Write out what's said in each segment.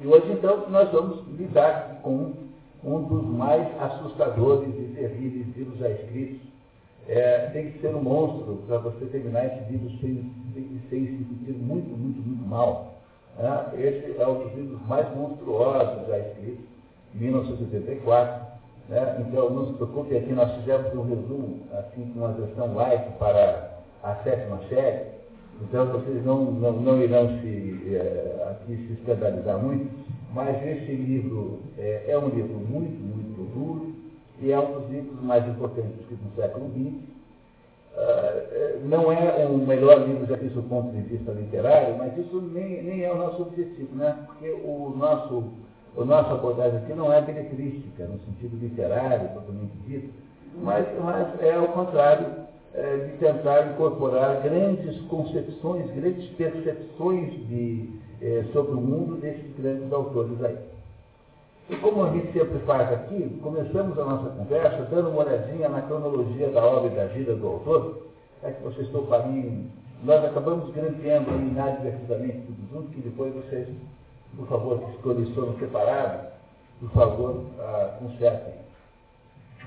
E hoje, então, nós vamos lidar com um dos mais assustadores e terríveis livros já escritos. É, tem que ser um monstro para você terminar esse livro sem, sem, sem se sentir muito, muito, muito mal. É, esse é um dos livros mais monstruosos já escritos, 1984. Né? Então, não se preocupe, aqui nós fizemos um resumo, assim, com uma versão light para a sétima série. Então, vocês não, não, não irão se, é, aqui se escandalizar muito, mas esse livro é, é, um livro muito, muito duro e é um dos livros mais importantes no século XX. Uh, é, não é o melhor livro já do ponto de vista literário, mas isso nem, nem é o nosso objetivo, né? porque o nosso, o nosso abordagem aqui não é beletrística, no sentido literário, propriamente dito, mas, mas é ao contrário, é, de tentar incorporar grandes concepções, grandes percepções de, é, sobre o mundo desses grandes autores aí. E como a gente sempre faz aqui, começamos a nossa conversa dando uma olhadinha na cronologia da obra e da vida do autor, é que vocês estão mim, nós acabamos grampeando inadvertidamente tudo junto, que depois vocês, por favor, que escolhem separado, por favor, ah, consertem.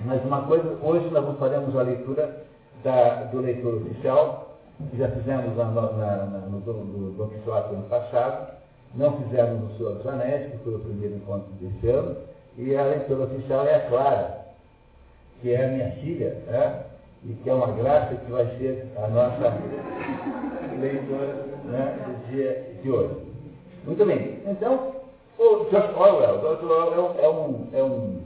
Mas uma coisa, hoje nós faremos a leitura da, do leitor oficial, que já fizemos na, na, na, no Dom ano passado, não fizemos no Senhor dos Anéis, que foi o primeiro encontro desse ano, e a leitora oficial é a Clara, que é a minha filha, né? e que é uma graça que vai ser a nossa leitora né, do dia de hoje. Muito bem, então, o George Orwell, George Orwell é um, é um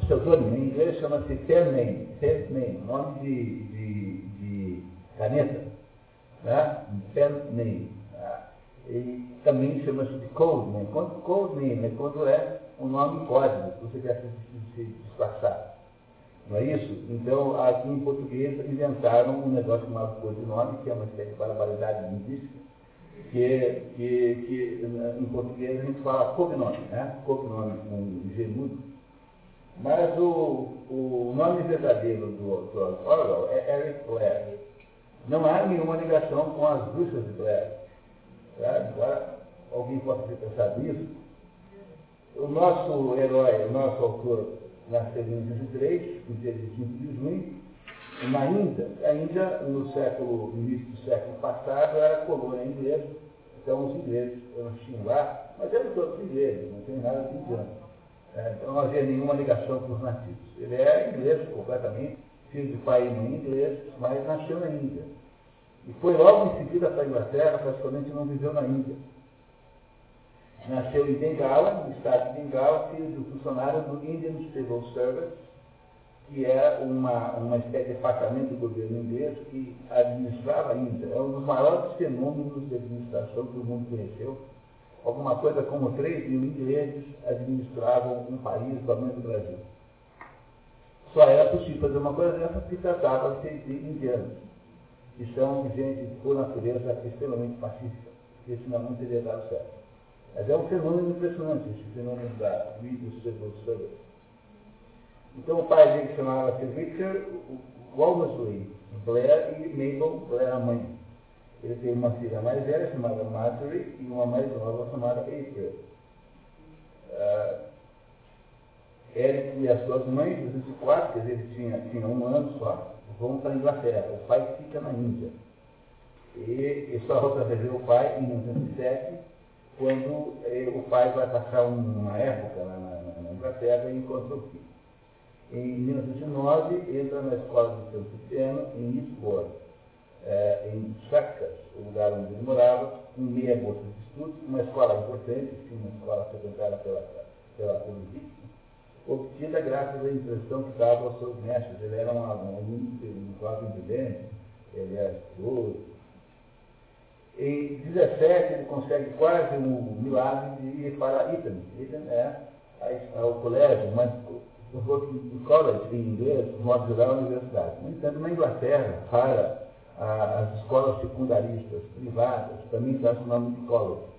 pseudônimo em inglês, chama-se Pen Name, Pen Name, nome de, de caneta, né? Pen Name. Tá? E também chama-se de Code Name. Quando, code Name é quando é um nome código, você quer se, disfarçar. Não é isso? Então, aqui em português, inventaram um negócio chamado codinome, que é uma espécie de barbaridade linguística, que, que, que em português a gente fala cognome, né? Cognome com G mudo. Mas o, o nome verdadeiro do George Orwell é Eric Blair. Não há nenhuma ligação com as bruxas de Blair. Tá? Agora, alguém pode ter pensado nisso. O nosso herói, o nosso autor, nasceu em 1903, no dia 25 de junho, na Índia. A Índia, no século, início do século passado, era colônia inglesa. Então, os ingleses tinham lá, mas eram todos ingleses, não tem nada de indiano. É, então não havia nenhuma ligação com os nativos. Ele é inglês completamente, filho de pai e mãe inglês, mas nasceu na Índia. E foi logo em seguida para a Inglaterra, praticamente não viveu na Índia. Nasceu em Bengala, no estado de Bengala, filho um funcionário do Indian Civil Service, que é uma, uma espécie de departamento do governo inglês que administrava a Índia. É um dos maiores fenômenos de administração que o mundo conheceu alguma coisa como 3 mil ingleses administravam um país do tamanho do Brasil. Só era possível fazer uma coisa dessa se tratava de indianos, que são gente, por natureza, extremamente pacífica, porque senão não teria dado certo. Mas é um fenômeno impressionante, esse fenômeno da Video Civil Service. Então o pai dele chamava-se Richard Walmesley Blair e Mabel Blair, a mãe. Ele tem uma filha mais velha chamada Marjorie e uma mais nova chamada April. Uh, Eric e as suas mães, os quatro, quer dizer, ele tinha, tinha um ano só, vão para a Inglaterra. O pai fica na Índia. E, e só volta a ver o pai em 1907, quando eh, o pai vai passar uma época na, na, na Inglaterra e encontra o filho. Em 1909, entra na escola de São Cipriano, em Eastbourne é, em Chacas, o lugar onde ele morava, com meia bolsa de estudos, uma escola importante, uma escola frequentada pela, pela, ritmo, obtida graças à impressão que dava aos seus mestres. Ele era um aluno, um jovem brilhante, ele era estudioso. Em 17, ele consegue quase um milagre de ir para Eton. Eton é, é o colégio, mas o college em inglês, no modo geral, é a universidade. No entanto, na Inglaterra, para as escolas secundaristas privadas também trazem o nome de college.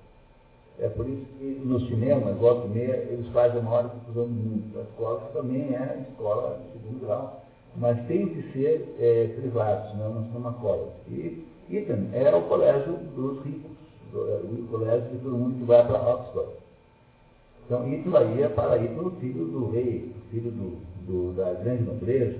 É por isso que no cinema, volta e meia, eles fazem a maior difusão do mundo. A escola também é escola de segundo grau, mas tem que ser é, privado, senão não se chama college. E Eton é o colégio dos ricos, é, o colégio de todo mundo que vai para Oxford. Então, Hitler ia para Hitler, filho do rei, filho do, do, da grande nobreza,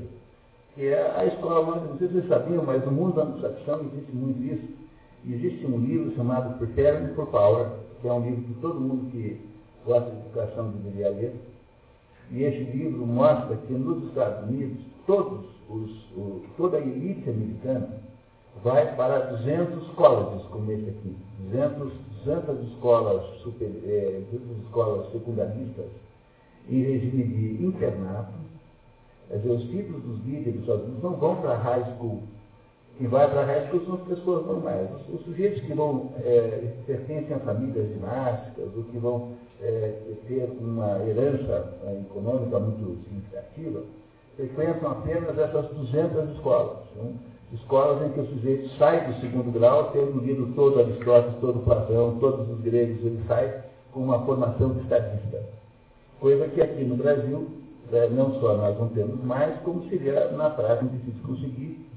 que é a escola, não sei se vocês sabiam, mas no mundo da anglo-saxão existe muito isso. Existe um livro chamado Preparing for Power, que é um livro que todo mundo que gosta de educação deveria ler. E esse livro mostra que nos Estados Unidos, todos os, o, toda a elite americana vai para 200 colleges, como esse aqui, 200, 200 escolas, super, é, 200 escolas secundaristas em regime de internato. Quer dizer, os títulos dos líderes Unidos não vão para high school. Quem vai para a school são as pessoas normais. Os, os sujeitos que vão, é, pertencem a famílias dinásticas, ou que vão é, ter uma herança é, econômica muito significativa, frequentam apenas essas 200 escolas. Né? Escolas em que o sujeito sai do segundo grau, tendo lido todo Aristóteles, todo Platão, todos os gregos, ele sai com uma formação de estadista. Coisa que aqui no Brasil, é, não só nós não temos mais, como seria na prática difícil conseguir,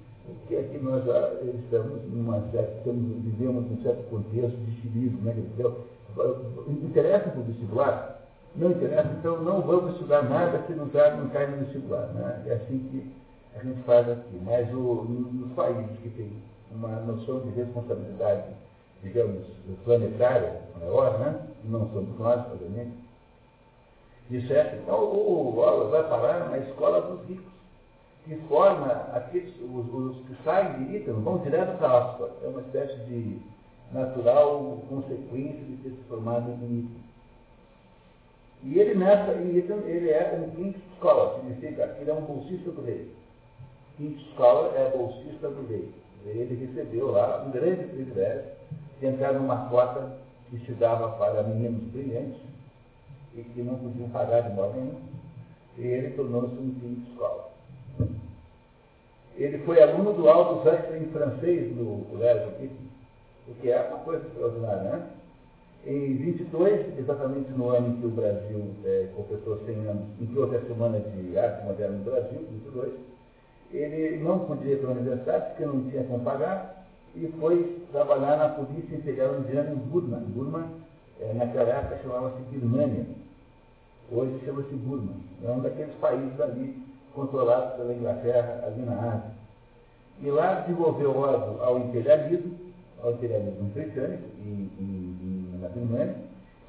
porque aqui nós já estamos numa certa, estamos, vivemos um certo contexto de civismo, né? Interessa para o vestibular? Não interessa, então não vamos estudar nada que não cai, não cai no vestibular. Né? É assim que a gente faz aqui. Mas o, nos países que têm uma noção de responsabilidade, digamos, planetária maior, né? não somos nós, obviamente, isso é, então o, o vai parar na escola dos ricos, que forma aqueles, os, os que saem de Ítalo, vão direto para Oxford. É uma espécie de natural consequência de ter se formado em Ítalo. E ele nessa, ele é um King's Scholar, significa que ele é um bolsista do rei. King's Scholar é bolsista do rei. Ele recebeu lá um grande privilégio de entrar numa cota que se dava para meninos brilhantes e que não podiam pagar de modo nenhum. E ele tornou-se um King's Scholar. Ele foi aluno do Aldo Huxley em francês no colégio o que é uma coisa extraordinária, né? Em 22, exatamente no ano em que o Brasil é, completou 100 anos, houve a Semana de Arte Moderna no Brasil, 22, ele não podia ir para a universidade porque não tinha como pagar e foi trabalhar na Polícia Imperial Indiana em Burma. Burma, é, naquela época, chamava-se Birmania. Hoje chama-se Burma. É um daqueles países ali controlados pela Inglaterra, ali na Ásia. E lá desenvolveu ódio ao imperialismo, ao imperialismo britânico em, em, em, na Birmania,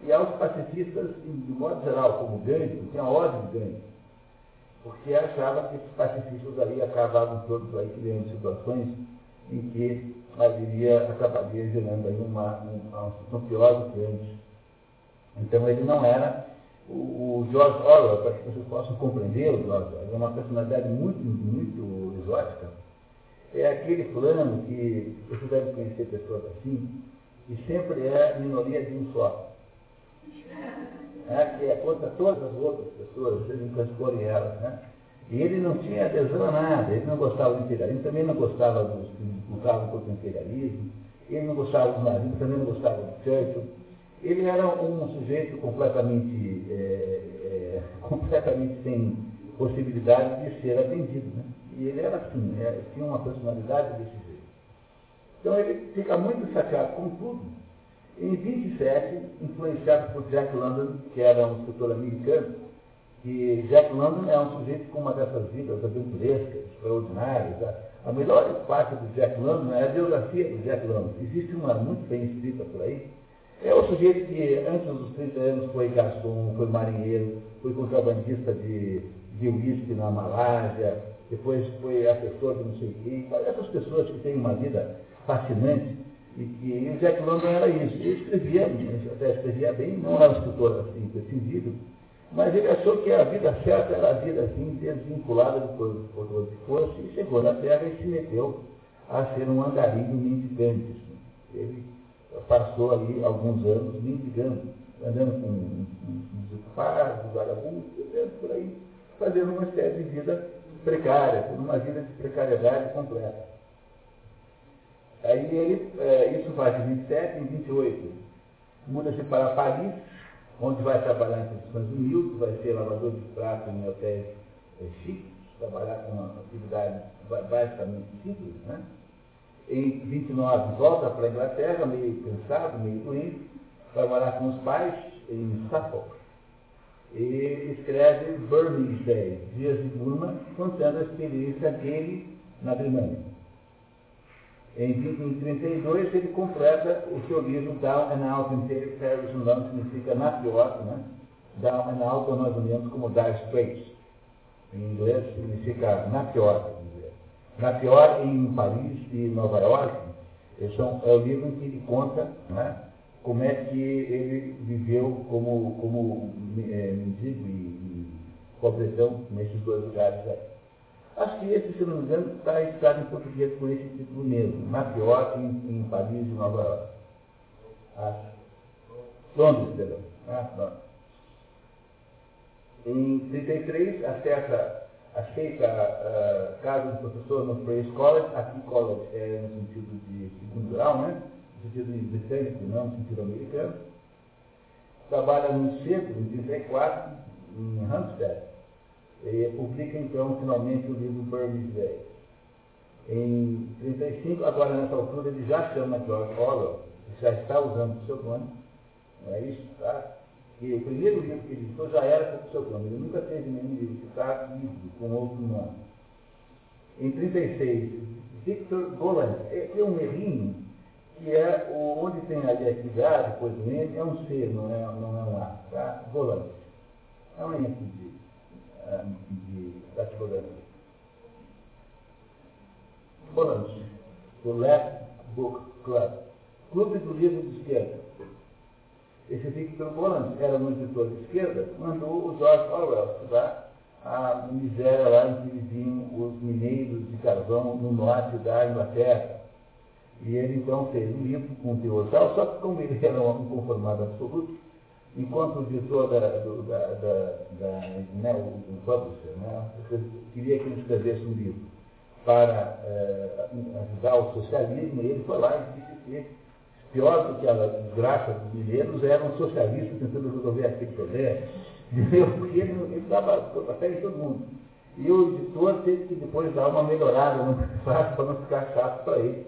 e aos pacifistas, de modo geral, como Gandhi, tinha ódio de Gandhi, porque achava que esses pacifistas aí acabavam todos aí criando situações em que haveria, acabaria gerando aí uma, pior do que antes. Então ele não era o, George Orwell, para que vocês possam compreender o George é uma personalidade muito, muito exótica, é aquele plano que você deve conhecer pessoas assim, que sempre é minoria de um só. É, que é contra todas as outras pessoas, vocês escolhem elas. Né? E ele não tinha adesão a nada, ele não gostava do imperialismo, também não gostava dos que lutavam contra o imperialismo, ele não gostava dos nazistas, também não gostava do Churchill. Ele era um sujeito completamente, é, é, completamente sem possibilidade de ser atendido. Né? E ele era assim, é, tinha uma personalidade desse jeito. Então ele fica muito chateado com tudo. Em 27, influenciado por Jack London, que era um escritor americano, que Jack London é um sujeito com uma dessas vidas aventurescas, extraordinárias. A, a melhor parte do Jack London é a biografia do Jack London. Existe uma muito bem escrita por aí. É o sujeito que antes dos 30 anos foi garçom, foi marinheiro, foi contrabandista de, de uísque na Malásia, depois foi assessor de não sei quem, essas pessoas que têm uma vida fascinante, e que o Jack London era isso. Ele escrevia, até escrevia bem, não era um escritor assim, prescindível, mas ele achou que a vida certa era a vida assim, desvinculada do poder de força, e chegou na Terra e se meteu a ser um andarilho mendicante. Ele passou ali alguns anos mendigando, andando com desocupados, vagabundos, por aí, fazendo uma espécie de vida precária, uma vida de precariedade completa. Aí ele, é, isso vai de 27 em 28, muda-se para Paris, onde vai trabalhar em condições humildes, vai ser lavador de prato em hotéis é, chiques, trabalhar com uma atividade basicamente simples, né? Em 29 volta para a Inglaterra, meio cansado, meio doente, trabalhar com os pais em Suffolk. e escreve Burmese Day, Dias de Burma, contando a experiência dele na Birmania. Em 1932 ele completa o seu livro Down and Out in Terrorism, o nome significa na pior, né? Down and Out é mais ou menos como Dire Straits. Em inglês significa na pior. Na pior em Paris e Nova York, são, é o livro que ele conta né, como é que ele viveu como, como é, mendigo e, e nesses dois lugares aí. Acho que esse, se não me engano, está registrado em português por esse título mesmo, Mafiot em, em Paris e Nova York. Acho. Londres, perdão. Ah, Londres. Em 33, acessa, aceita uh, cargo de professor no College, aqui College é no sentido de segundo grau, né? no sentido britânico, não no sentido americano. Trabalha no centro, em 34, em Hampstead. E publica então finalmente o livro Burmese Day. Em 35, agora nessa altura, ele já chama George Orwell, já está usando o seu nome, não é isso? Tá? Que o primeiro livro que ele editou já era com o seu nome. Ele nunca teve nenhum livro citado com outro nome. Em 36, Victor Golan, é, é um errinho que é o, onde tem ali a atividade, depois N, é um C, não é, não é um A, tá? Golan. É um ente de, ah, de datilografia. Golan, do Left Book Club. Clube do Livro de Esquerda. Esse Victor Boland era um editor de esquerda, mandou o George Orwell estudar a miséria lá em que viviam os mineiros de carvão no norte da Inglaterra. E ele então fez um livro com teor tal, só que como ele era um conformado absoluto, enquanto o editor da, do, da, da, da né, o, o publisher, né, queria que ele escrevesse um livro para é, ajudar o socialismo, ele foi lá e disse que pior do que a desgraça dos mineiros, eram socialistas tentando resolver aquele problema. Entendeu? Porque ele, ele dava até em todo mundo. E o editor teve que depois dar uma melhorada no prefácio para não ficar chato para ele.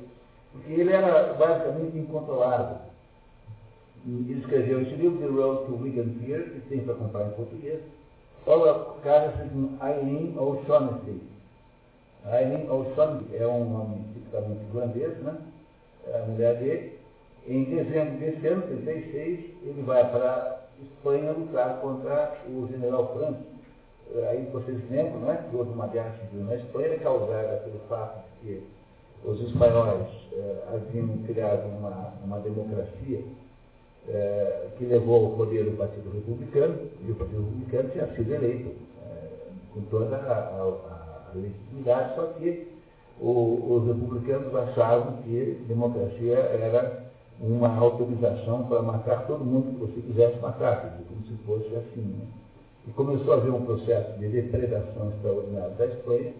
Porque ele era basicamente incontrolável. Ele escreveu esse livro, The Road to Wigan Pier, que tem para comprar em português. Olha, casa-se com Eileen O'Shaughnessy. Eileen O'Shaughnessy é um nome tipicamente irlandês, né? É a mulher dele. Em dezembro desse ano, 36, ele vai para Espanha lutar contra o general Franco. Eh, aí vocês lembram, não é? Que houve uma guerra civil na Espanha causada pelo fato de que os espanhóis eh, haviam criado uma, uma democracia eh, que levou ao poder o Partido Republicano, e o Partido Republicano tinha sido eleito eh, com toda a, a, a legitimidade, só que o, os republicanos achavam que democracia era uma autorização para matar todo mundo que você quisesse matar, como se fosse assim. Né? E começou a haver um processo de depredação extraordinária da Espanha,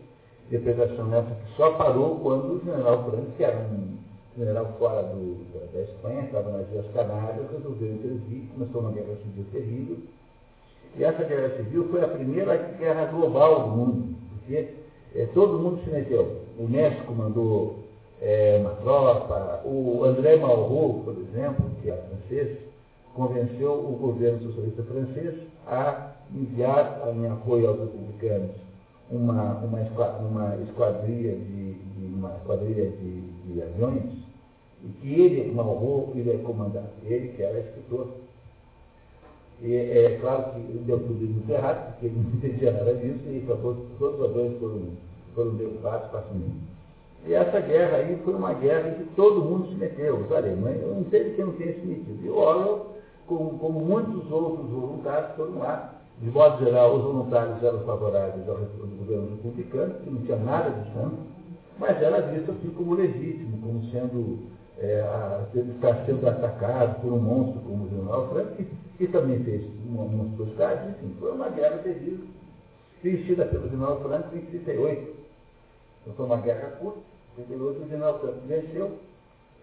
depredação essa que só parou quando o general Franco, que era um general fora do, da, da, Espanha, estava nas Ilhas Canárias, resolveu intervir, começou uma guerra civil terrível. E essa guerra civil foi a primeira guerra global do mundo, porque é, todo mundo se meteu. O México mandou é, uma tropa. O André Malraux, por exemplo, que é francês, convenceu o governo socialista francês a enviar em apoio aos republicanos uma, uma, uma esquadrilha de, de uma esquadrilha de, de, aviões e que ele, Malraux, iria comandar. Ele, que era escritor. E é claro que deu tudo muito errado, porque ele não entendia nada disso e acabou, todos os aviões foram, foram derrubados facilmente. E essa guerra aí foi uma guerra em que todo mundo se meteu, os alemães, eu não sei quem não tenha se metido. E o Orwell, como, como muitos outros voluntários, foram lá. De modo geral, os voluntários eram favoráveis ao governo republicano, que não tinha nada de santo, mas era visto assim como legítimo, como sendo, é, a, estar sendo atacado por um monstro como o general Franco, que, que também fez uma monstruosidade, enfim, foi uma guerra terrível, vencida pelo general Franco em 38. Então foi uma guerra curta, o general Franco venceu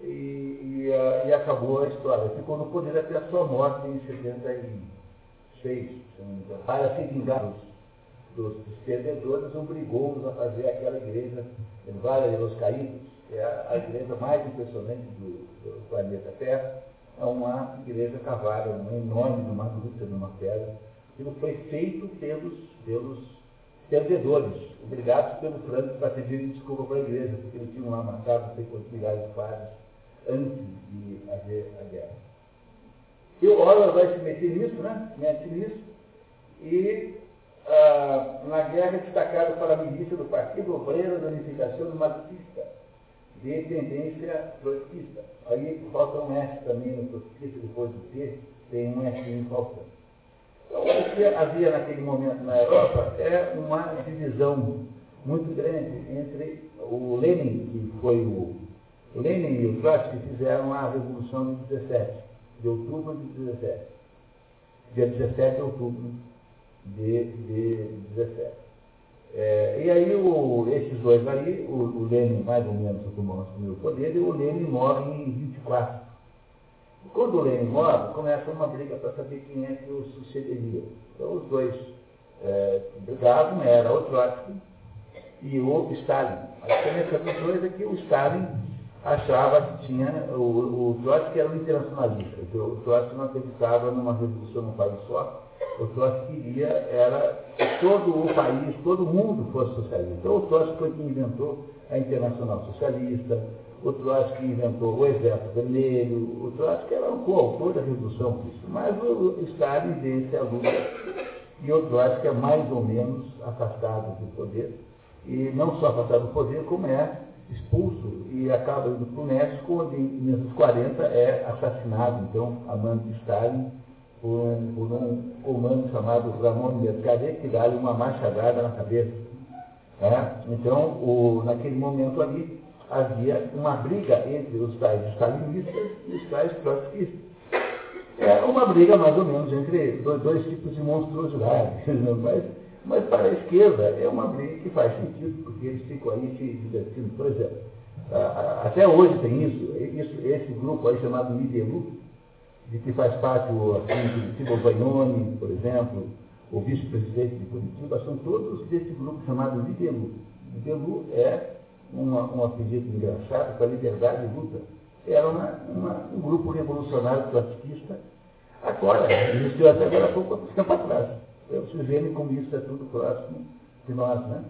e, e, e, acabou a história. Ficou no poder até a sua morte em 76, para se vingar dos, dos perdedores, obrigou-os a fazer aquela igreja em Vale de los Caídos, que é a, a igreja mais impressionante do, do, planeta Terra. É uma igreja cavada, uma enorme, numa gruta, numa pedra, Aquilo foi feito pelos, pelos perdedores, obrigados pelo Franco para pedir desculpa para a igreja, porque eles tinham lá matado não sei quantos milhares de antes de haver a guerra. E o vai se meter nisso, né? Mete nisso. E ah, na guerra destacado para a milícia do Partido Obreiro da Unificação Marxista, de tendência trotskista. Aí falta um S também no trotskista, depois do T, tem um S faltando. O que havia naquele momento na Europa é uma divisão muito grande entre o Lenin, que foi o. O Lenin e o Trotsky fizeram a Revolução de 17, de outubro de 17. Dia 17 de outubro de, de 17. É, e aí o, esses dois aí, o, o Lenin mais ou menos assumiu o poder, e o Lenin morre em 24. Quando o Lenin morre, começa uma briga para saber quem é que o sucederia. Então os dois é, brigavam, era o Trotsky e o Stalin. A diferença dos dois é que o Stalin achava que tinha, o, o Trotsky era um internacionalista, o Trotsky não acreditava numa revolução no país só, o Trotsky queria era que todo o país, todo o mundo fosse socialista. Então o Trotsky foi quem inventou a Internacional Socialista, o Trotsky inventou o Exército Vermelho, o Trotsky era o coautor da Revolução Russa. Mas o Stalin vence a luta e o Trotsky é mais ou menos afastado do poder. E não só afastado do poder, como é expulso e acaba indo para o México, onde em 1940 é assassinado, então, de Stalin, por um, por um comando chamado Ramon Mercader, que dá-lhe uma machadada na cabeça. É? Então, o, naquele momento ali, havia uma briga entre os tais stalinistas e os tais trotskistas. É uma briga mais ou menos entre dois, tipos de monstruosidade, mas, mas para a esquerda é uma briga que faz sentido, porque eles ficam aí se divertindo. Por exemplo, até hoje tem isso, isso esse grupo aí chamado Midelu, de que faz parte o assim, Tibo Bagnoni, por exemplo, o vice-presidente de Curitiba, são todos desse grupo chamado Libelu. Libelu é uma, um apelido engraçado para liberdade e luta. Era uma, uma, um grupo revolucionário trotskista. Agora, existiu até agora há pouco tempo atrás. Vocês veem como isso é tudo próximo de nós, né?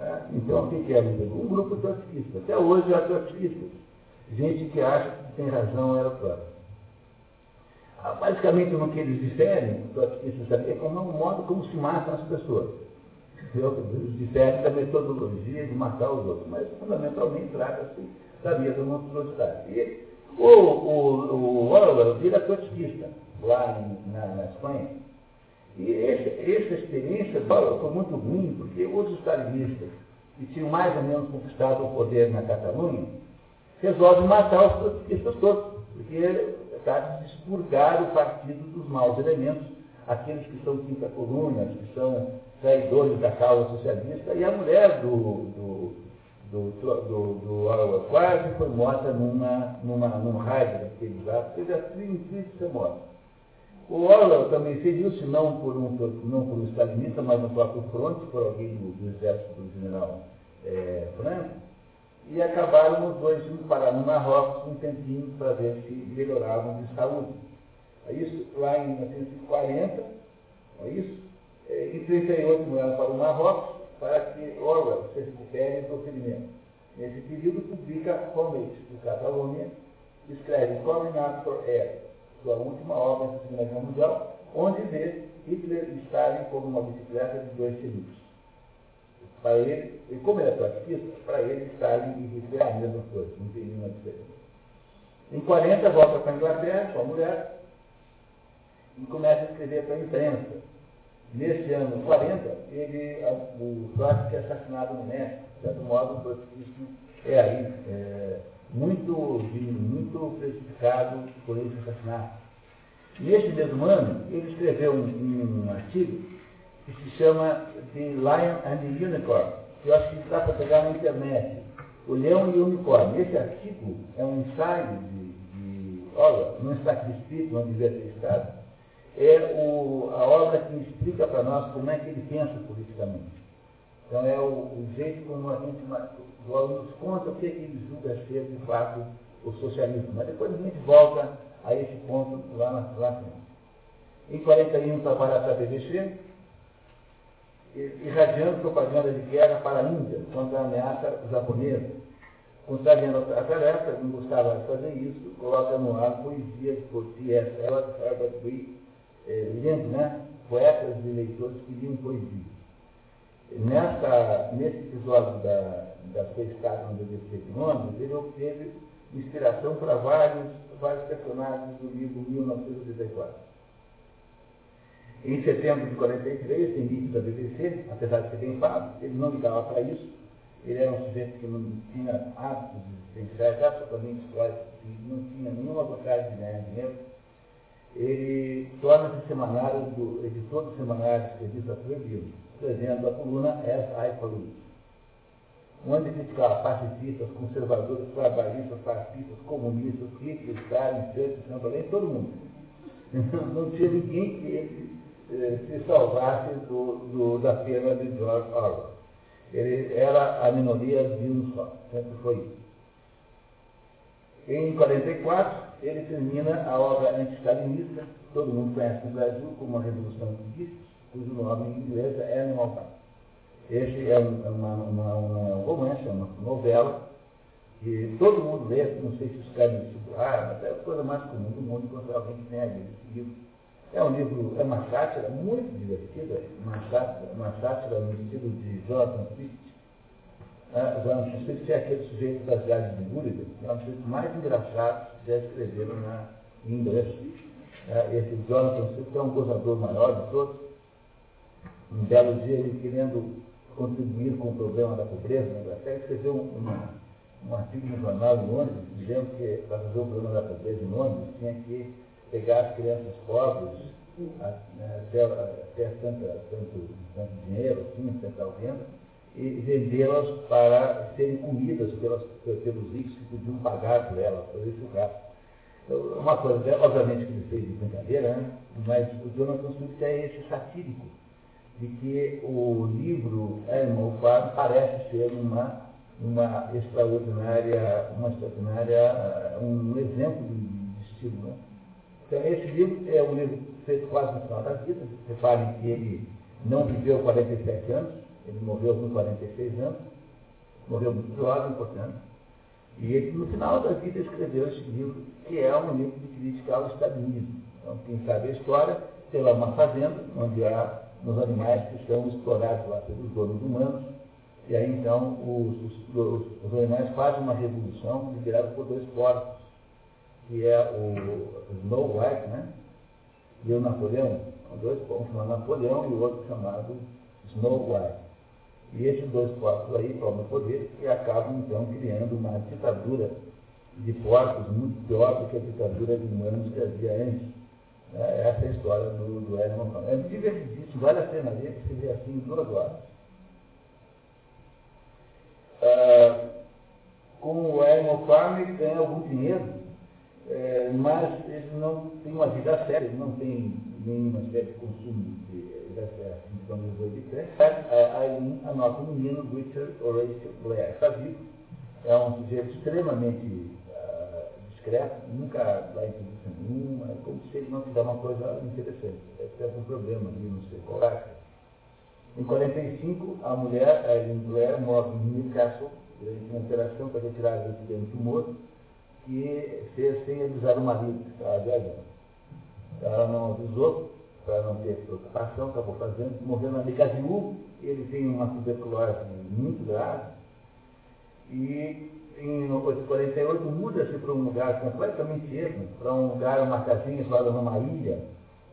É, então, o que é? Um grupo trotskista. Até hoje há trotskistas. Gente que acha que tem razão era próximo. Ah, basicamente, no que eles diferem, é como o modo como se matam as pessoas. Eles diferem da metodologia de matar os outros, mas fundamentalmente trata-se da mesma monstruosidade. E o, o, o Orwell vira trotskista lá em, na, na, Espanha. E esse, essa experiência foi muito ruim, porque os stalinistas, que tinham mais ou menos conquistado o poder na Catalunha, resolvem matar os trotskistas todos, porque trata de expurgar o partido dos maus elementos, aqueles que são quinta coluna, que são traidores da causa socialista, e a mulher do, do, do, quase foi morta numa, numa, num raio daqueles atos, teve a triste ser morta. O Orwell também feriu-se não por um, não por um stalinista, mas no próprio fronte, por alguém do, do exército do general é, Franco, e acabaram os dois indo parar no Marrocos um tempinho para ver se melhoravam de saúde. É isso lá em 1940, é isso? Em 38 mudaram para o Marrocos para que Orwell se recupere do ferimento. Nesse período publica Homage, do Catalônia, escreve Coordinator Air, sua última obra da Segunda Guerra Mundial, onde vê Hitler e Stalin como uma bicicleta de dois cilindros. Para ele, e como ele é trotskista, para ele Stalin e Hitler é a mesma coisa, não tem nenhuma diferença. Em 40, volta para a Inglaterra, com a mulher, e começa a escrever para a imprensa. Nesse ano 40, ele, o Trotsky é assassinado no México. De certo modo, o trotskismo é aí é, muito, muito prejudicado por esse assassinato. Neste mesmo ano, ele escreveu um, um artigo que se chama The Lion and the Unicorn, que eu acho que dá para pegar na internet. O Leão e o Unicórnio. Esse artigo é um ensaio de, de olha, não está aqui escrito, não devia ter estado, é o, a obra que explica para nós como é que ele pensa politicamente. Então é o, o jeito como a gente nos conta o que, é que ele julga ser de fato o socialismo. Mas depois a gente volta a esse ponto lá na frente. Em 41 trabalha para a BBC, irradiando propaganda de guerra para a Índia contra a ameaça japonesa. Contrariando a tarefa, não gostava de fazer isso, coloca no ar poesias por T.S. Eliot, Herbert Reed, lendo, né? Poetas e leitores que liam poesia. Nessa, nesse episódio da, da sua no BBC de Londres, ele obteve inspiração para vários, vários personagens do livro 1984. Em setembro de 43, início da BBC, apesar de ser bem pago, ele não ligava para isso. Ele era um sujeito que não tinha hábitos existenciais absolutamente históricos, não tinha nenhuma vontade de ganhar dinheiro. Ele torna-se semanário do editor do semanário de serviço proibido, escrevendo a coluna As I Police onde criticava pacifistas, conservadores, trabalhistas, fascistas, comunistas, críticos, Stalin, Churchill, Chamberlain, todo mundo. Não tinha ninguém que eh, se salvasse do, do, da pena de George Orwell. Ele era a minoria de um só, sempre foi isso. Em 44, ele termina a obra anti-stalinista, todo mundo conhece no Brasil como a Revolução Bichos, cujo nome em inglês é Animal Farm. Esse é, é uma, uma, uma, um romance, é uma novela, que todo mundo lê, não sei se os caras ah, mas é a coisa mais comum do mundo encontrar alguém que tenha lido esse livro. É um livro, é uma sátira muito divertida, uma sátira, uma sátira no estilo de Jonathan Swift. Ah, Jonathan Swift é aquele sujeito das viagens de Gulliver, é um sujeito mais engraçado que já escreveram na, em inglês. Ah, esse Jonathan Swift é um gozador maior de todos. Um belo dia ele querendo contribuir com o problema da pobreza na Inglaterra, escreveu um artigo no jornal em Londres, dizendo que para resolver o problema da pobreza em Londres tinha que pegar as crianças pobres né, até, até tanto, tanto, tanto dinheiro, assim, tanta venda, e vendê-las para serem comidas pelas, pelos ricos que podiam pagar por elas, por esse. Então, uma coisa, obviamente que ele fez de brincadeira, né? mas o Jonathan Swift é esse satírico de que o livro Animal Farm parece ser uma, uma extraordinária, uma extraordinária, um exemplo de, de estilo. Né? Então, esse livro é um livro feito quase no final da vida. Reparem que ele não viveu 47 anos, ele morreu com 46 anos, morreu muito jovem, portanto. E ele, no final da vida, escreveu esse livro, que é um livro de crítica ao estalinismo. Então, quem sabe a história, tem lá uma fazenda, onde há nos animais que são explorados lá pelos donos humanos. E aí então os, os, os animais fazem uma revolução liderada por dois porcos, que é o Snow White, né? E o Napoleão, dois um chamado Napoleão e o outro chamado Snow White. E esses dois porcos aí tomam poder e acabam então criando uma ditadura de porcos muito pior do que a ditadura de humanos que havia antes. É, essa é a história do, do Edmond Brown. É divertidíssimo, vale a pena ler, porque você vê assim duas horas. Ah, com o Edmond Farm, ele ganha algum dinheiro, é, mas ele não tem uma vida séria, ele não tem nenhuma espécie de consumo de, assim, digamos, de crédito. Aí anota o Richard Horatio Blair, está vivo, é um sujeito extremamente discreto, nunca dá entrevista nenhuma, é como se ele não fizer uma coisa interessante. Deve ter algum problema ali, não sei qual é. Em 45, a mulher, a mulher morre em Newcastle, durante uma operação para retirar a de um tumor, que fez sem avisar o marido que estava viajando. Ela não avisou, para não ter preocupação, acabou fazendo, morreu na Ligaziú, ele tem uma tuberculose muito grave, e em 1948, muda-se para um lugar completamente ermo, para um lugar, uma casinha isolada numa ilha,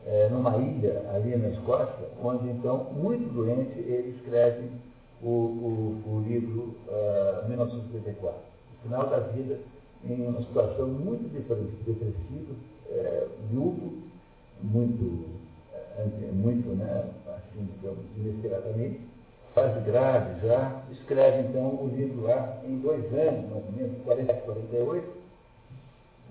é, numa ilha ali na Escócia, onde então, muito doente, ele escreve o, o, o livro uh, 1934. No final da vida, em uma situação muito depressiva, é, viúvo, muito, muito, né, assim, digamos, inesperadamente, grave já, escreve então o livro lá em dois anos, mais ou menos, 40, 48,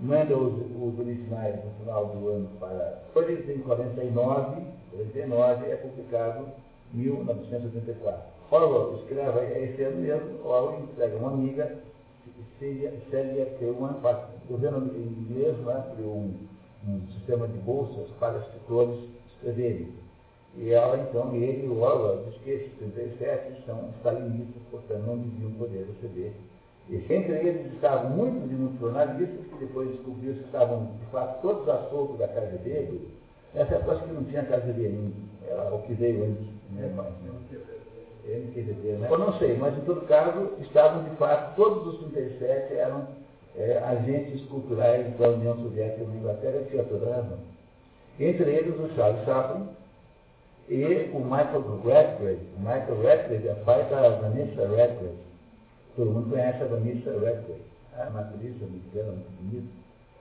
manda os, os originais no final do ano para. Depois em 49, 49 é publicado em 1984. Orwell escreve é esse ano mesmo, Orwell entrega uma amiga, Celia Kerman, governo inglês lá, criou um, um sistema de bolsas para escritores escreverem. E ela, então, ele e o Orwell diz que esses 37 são stalinistas, portanto não deviam poder receber. E entre eles estavam muitos e muitos jornalistas que depois descobriram que estavam, de fato, todos a solto da KGB. Essa é a coisa que não tinha KGB ainda, era o que veio antes, né? Mas, MQDB, né? Eu não sei, mas em todo caso, estavam de fato, todos os 37 eram é, agentes culturais da União Soviética na Inglaterra, tinha toda razão. Entre eles o Charles Chaplin e o Michael Radcliffe. O Michael Radcliffe é pai da Vanessa Radcliffe. Todo mundo conhece a Vanessa Radcliffe. Ah, a naturista americana, muito bonita.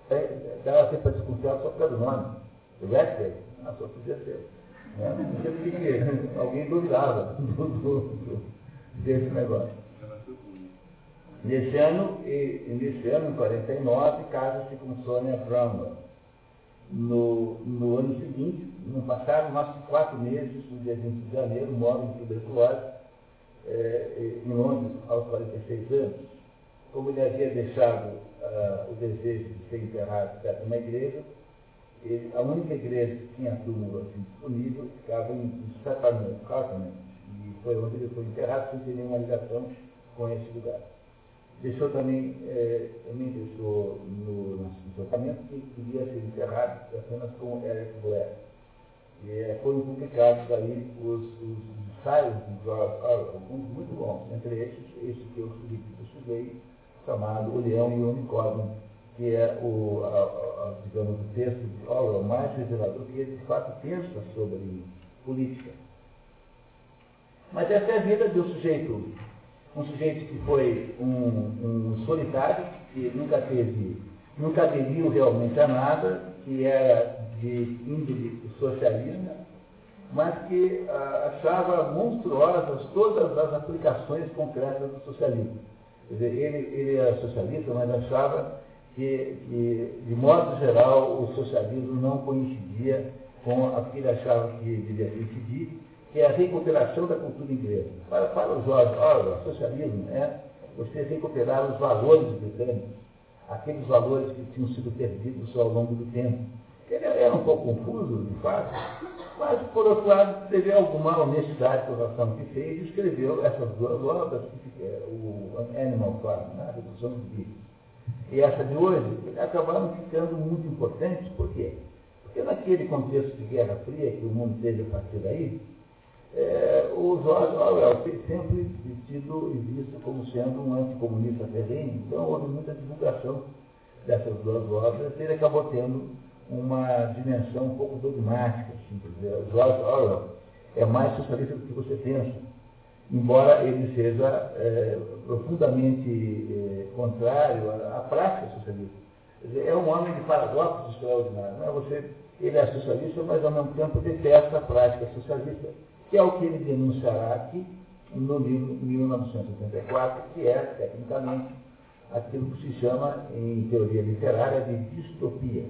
É, dava até para desconfiar só pelo nome. Radcliffe, ah, só podia ser. Né? Porque alguém duvidava desse negócio. Nesse ano, e, nesse ano, em 49, casa-se com Sônia Brownwell. No, no ano seguinte, não passaram mais de quatro meses, no dia 20 de janeiro, morre em tuberculose, é, em Londres, aos 46 anos. Como ele havia deixado uh, o desejo de ser enterrado perto de uma igreja, ele, a única igreja que tinha túmulo assim, disponível ficava em, em Sacramento, e foi onde ele foi enterrado sem ter nenhuma ligação com esse lugar. Deixou também, é, também deixou no, no testamento que queria ser enterrado apenas com Eric Blair. É, foram publicados aí os, os ensaios de George Orwell, alguns muito bons, entre esses, esse que eu estudei, chamado O Leão e o Unicórnio, que é o, a, a, digamos, o texto de Orwell mais revelador, que ele de fato pensa sobre política. Mas essa é a vida um sujeito, um sujeito que foi um, um solitário, que nunca teve, nunca aderiu realmente a nada, que era de índole socialista, mas que ah, achava monstruosas todas as aplicações concretas do socialismo. Quer dizer, ele, ele era socialista, mas achava que, que, de modo geral, o socialismo não coincidia com o que ele achava que devia coincidir, é a recuperação da cultura inglesa. Para, para os jovens, olha, o socialismo é você recuperar os valores britânicos, aqueles valores que tinham sido perdidos ao longo do tempo. Ele era um pouco confuso, de fato, mas, por outro lado, teve alguma honestidade com relação ao que fez e escreveu essas duas obras, o Animal Farm, a Redução dos Bichos e essa de hoje, acabaram ficando muito importantes. Por quê? Porque naquele contexto de Guerra Fria que o mundo teve a partir daí, é, o George Orwell foi sempre tido e visto como sendo um anticomunista ferrenho, então houve muita divulgação dessas duas obras, ele acabou tendo uma dimensão um pouco dogmática. Assim, dizer, Orwell é mais socialista do que você pensa embora ele seja é, profundamente é, contrário à, à, prática socialista. Dizer, é um homem de paradoxos extraordinários. Não é? Você, ele é socialista, mas ao mesmo tempo detesta a prática socialista, que é o que ele denunciará aqui no livro 1984, que é, tecnicamente, aquilo que se chama, em teoria literária, de distopia.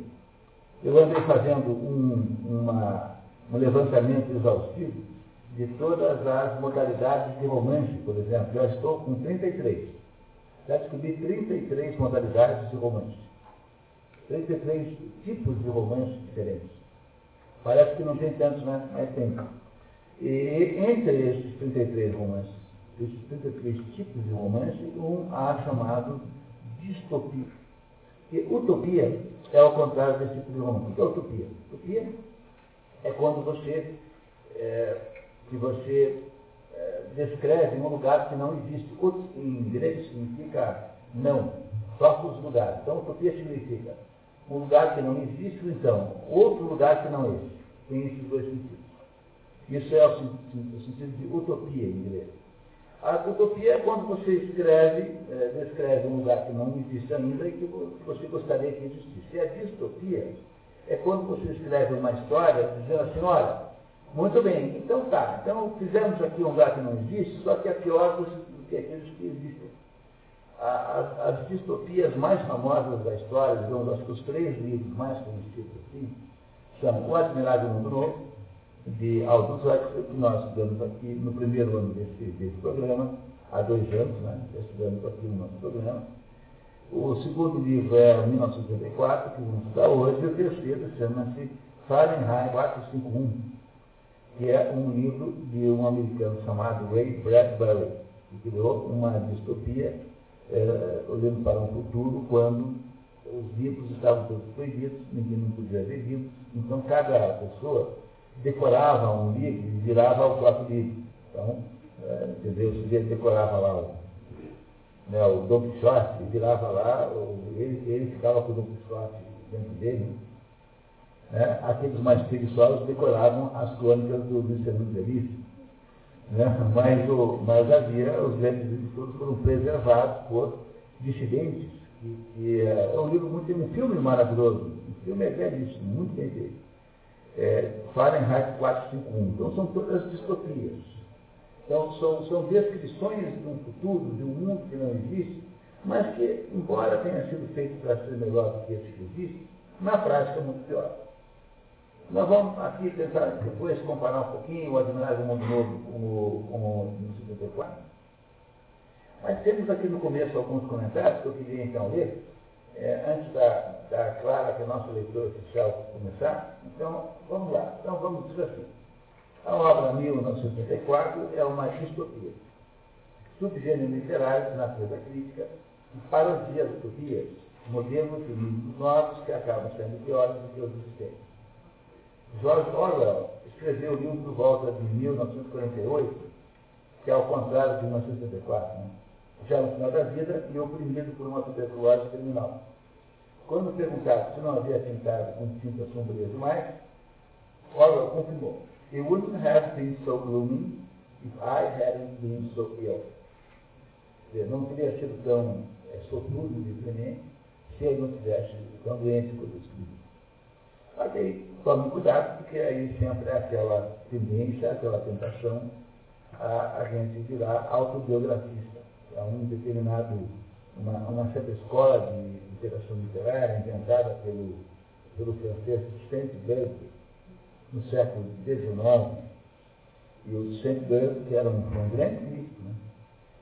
Eu andei fazendo um, uma, um levantamento exaustivo de todas as modalidades de romance, por exemplo. Já estou com 33. Já descobri 33 modalidades de romance. 33 tipos de romance diferentes. Parece que não tem tantos, né? Mas tem. E entre esses 33 romances, esses 33 tipos de romance, um há chamado distopia. E utopia é ao contrário desse tipo de romance. O que é utopia? Utopia é quando você é, que você é, descreve um lugar que não existe. Em grego significa não, próprios lugares. Então, utopia significa um lugar que não existe, então, outro lugar que não existe. Tem esses dois sentidos. Isso é o, o sentido de utopia em grego. A utopia é quando você escreve, é, descreve um lugar que não existe ainda e que você gostaria que existisse. E a distopia é quando você escreve uma história dizendo assim, olha, muito bem, então tá. Então fizemos aqui um lugar que não existe, só que é pior do que aqueles que existem. As, as, distopias mais famosas da história, digamos, acho que os três livros mais conhecidos assim, são O Admirável Mundo Novo, de Huxley, que nós estudamos aqui no primeiro ano desse, desse programa, há dois anos, né? Estudamos aqui no nosso programa. O segundo livro é 1984, que vamos estudar hoje, e o terceiro chama-se Fahrenheit 451, que é um livro de um americano chamado Ray Bradbury, que criou uma distopia é, olhando para um futuro quando os livros estavam todos proibidos, ninguém não podia ver livros, então cada pessoa decorava um livro e virava o próprio livro. Então, é, entendeu? O sujeito decorava lá o, né, o Don Quixote, virava lá, ele, ele ficava com o Don Quixote dentro dele. Né? Aqueles mais preguiçosos decoravam as crônicas do Luiz Fernando. Né? Mas, o, mas havia, os grandes livros foram preservados por dissidentes. Que, é, é um livro muito, um filme maravilhoso, um filme é belíssimo, muito bem feito. É, Fahrenheit 451. Então são todas distopias. Então são, são descrições de um futuro, de um mundo que não existe, mas que, embora tenha sido feito para ser melhor do que esse que existe, na prática é muito pior. Nós vamos aqui tentar depois comparar um pouquinho o Admirável Mundo Novo com o, com o 54. Mas temos aqui no começo alguns comentários que eu queria então ler, é, antes da, da Clara, que é nossa leitora oficial, começar. Então, vamos lá. Então, vamos dizer assim. A obra 1974 é uma distopia. Subgênero literário de natureza crítica e parodia de utopias, modelos de livros novos que acabam sendo piores do que os existentes. George Orwell escreveu o livro por volta de 1948, que é ao contrário de 1974, né? Já no final da vida e oprimido por uma tuberculose criminal. Quando perguntado se não havia pintado com tinta sombria demais, Orwell confirmou: It wouldn't have been so gloomy if I hadn't been so ill. Não teria sido tão é, sortudo de mim se eu não tivesse tão doente quando eu escrevi. Ok, tome cuidado, porque aí sempre é aquela tendência, aquela tentação a, a gente virar autobiografista. A um determinado, uma, uma certa escola de literação literária inventada pelo, pelo francês Saint-Beuve no século XIX. E o Saint-Beuve, que era um, um grande crítico, né?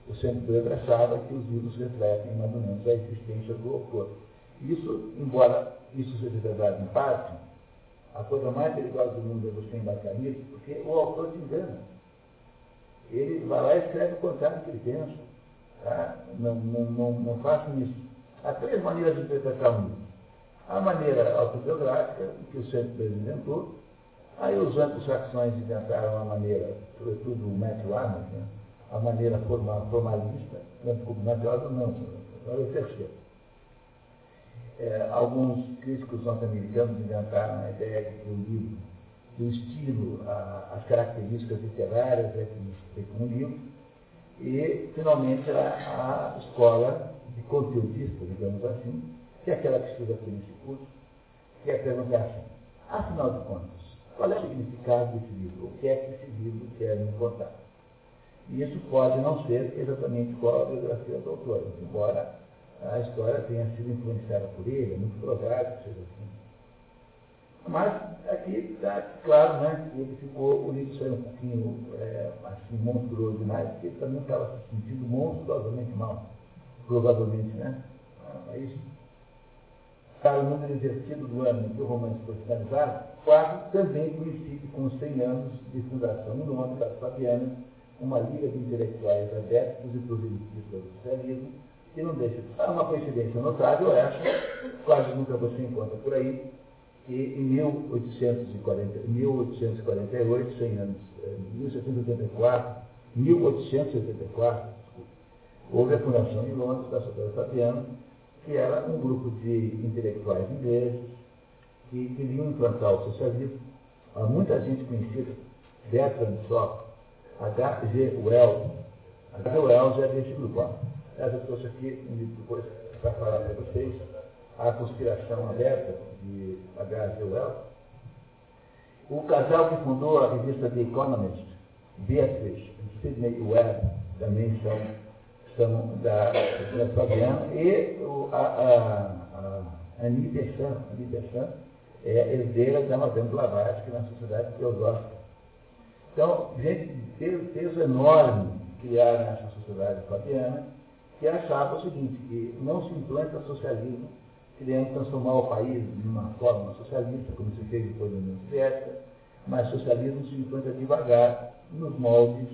o Saint-Beuve achava que os livros refletem mais ou menos a existência do autor. Isso, embora isso seja verdade em parte, a coisa mais perigosa do mundo é você embarcar nisso, porque o autor te engana. Ele vai lá e escreve o contrário do que ele pensa. Tá? Não, não, não, não façam isso. Há três maneiras de interpretar um livro. A maneira autobiográfica, que o centro inventou. Aí os anglo-saxões inventaram a maneira, sobretudo o Matt Larner, né? a maneira formal, formalista, tanto como Matt Larner não, agora é o terceiro. É, alguns críticos norte-americanos inventaram a ideia de que o livro, o estilo, a, as características literárias é que feito um livro, e, finalmente, a, a escola de conteudista, digamos assim, que é aquela que estuda aqui nesse curso, que é perguntar assim, afinal de contas, qual é o significado desse livro? O que é que esse livro quer me contar? E isso pode não ser exatamente qual a biografia do autor, embora a história tenha sido influenciada por ele, é muito provável que seja assim. Mas aqui está claro né, ele ficou, o livro saiu um pouquinho é, assim, monstruoso demais, porque ele também estava se sentindo monstruosamente mal, provavelmente, né? Ah, isso. Para o número invertido do ano em que o romance foi finalizado, quase também coincide com os 100 anos de fundação no nome das Fabianas, uma liga de intelectuais adeptos e proselitistas do socialismo, que não deixa de ser uma coincidência notável essa, quase nunca você encontra por aí, que em 1840, 1848, 100 anos, 1784, 1884, houve a fundação em Londres da Sociedade Fabiana, que era um grupo de intelectuais ingleses que queriam implantar o socialismo. Há muita gente conhecida, Bertrand Shaw, H.G. Wells, H.G. Wells é desse grupo. Essa trouxe aqui um livro depois para falar para vocês, A Conspiração Aberta, de H.G. Wells. O casal que fundou a revista The Economist, Beatrice e Sidney Webb, também são, são da, da Fabiana, e o, a, a, a Annie Bessan, Annie Bessan é herdeira da Madame Blavatsky na Sociedade Teosófica. Então, gente de peso enorme criaram essa sociedade fabiana, que achava o seguinte, que não se implanta socialismo querendo transformar o país em uma forma socialista, como se fez depois da União Soviética, mas socialismo se implanta devagar nos moldes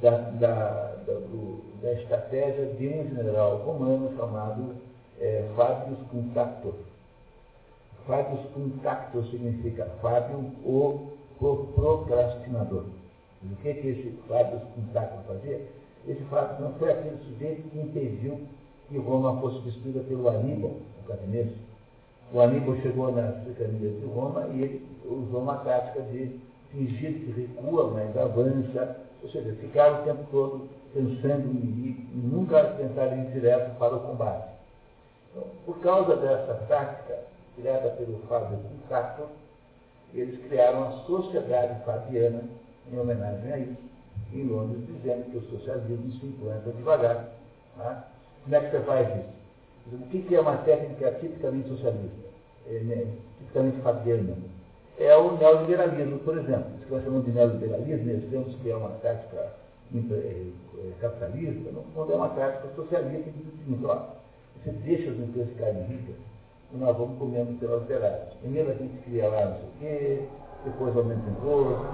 da, da, da, do, da estratégia de um general romano chamado é, Contactor. Fábius Contactor significa Fábio, o procrastinador. o que, que esse Fábio Contactor fazia? Esse Fábio não foi aquele sujeito que impediu que Roma fosse destruída pelo Aníbal, o carneiro. O Aníbal chegou nas cercanias de Roma e ele usou uma tática de fingir que recua, mas avança, ou seja, ficar o tempo todo pensando no inimigo e nunca tentar ir direto para o combate. Então, por causa dessa tática, criada pelo Fábio Contato, eles criaram a Sociedade Fabiana, em homenagem a isso, em Londres, dizendo que o socialismo se implanta devagar. Tá? Como é que você faz isso? O que é uma técnica tipicamente socialista? É, né, tipicamente fabiana? É o neoliberalismo, por exemplo. Se nós chamamos de neoliberalismo, nós temos que é uma tática é, é, capitalista, quando é uma tática socialista que diz o seguinte, ó, você deixa as empresas ficarem ricas, e nós vamos comendo pelas beiradas. Primeiro a gente cria lá não sei o quê, depois aumenta o imposto,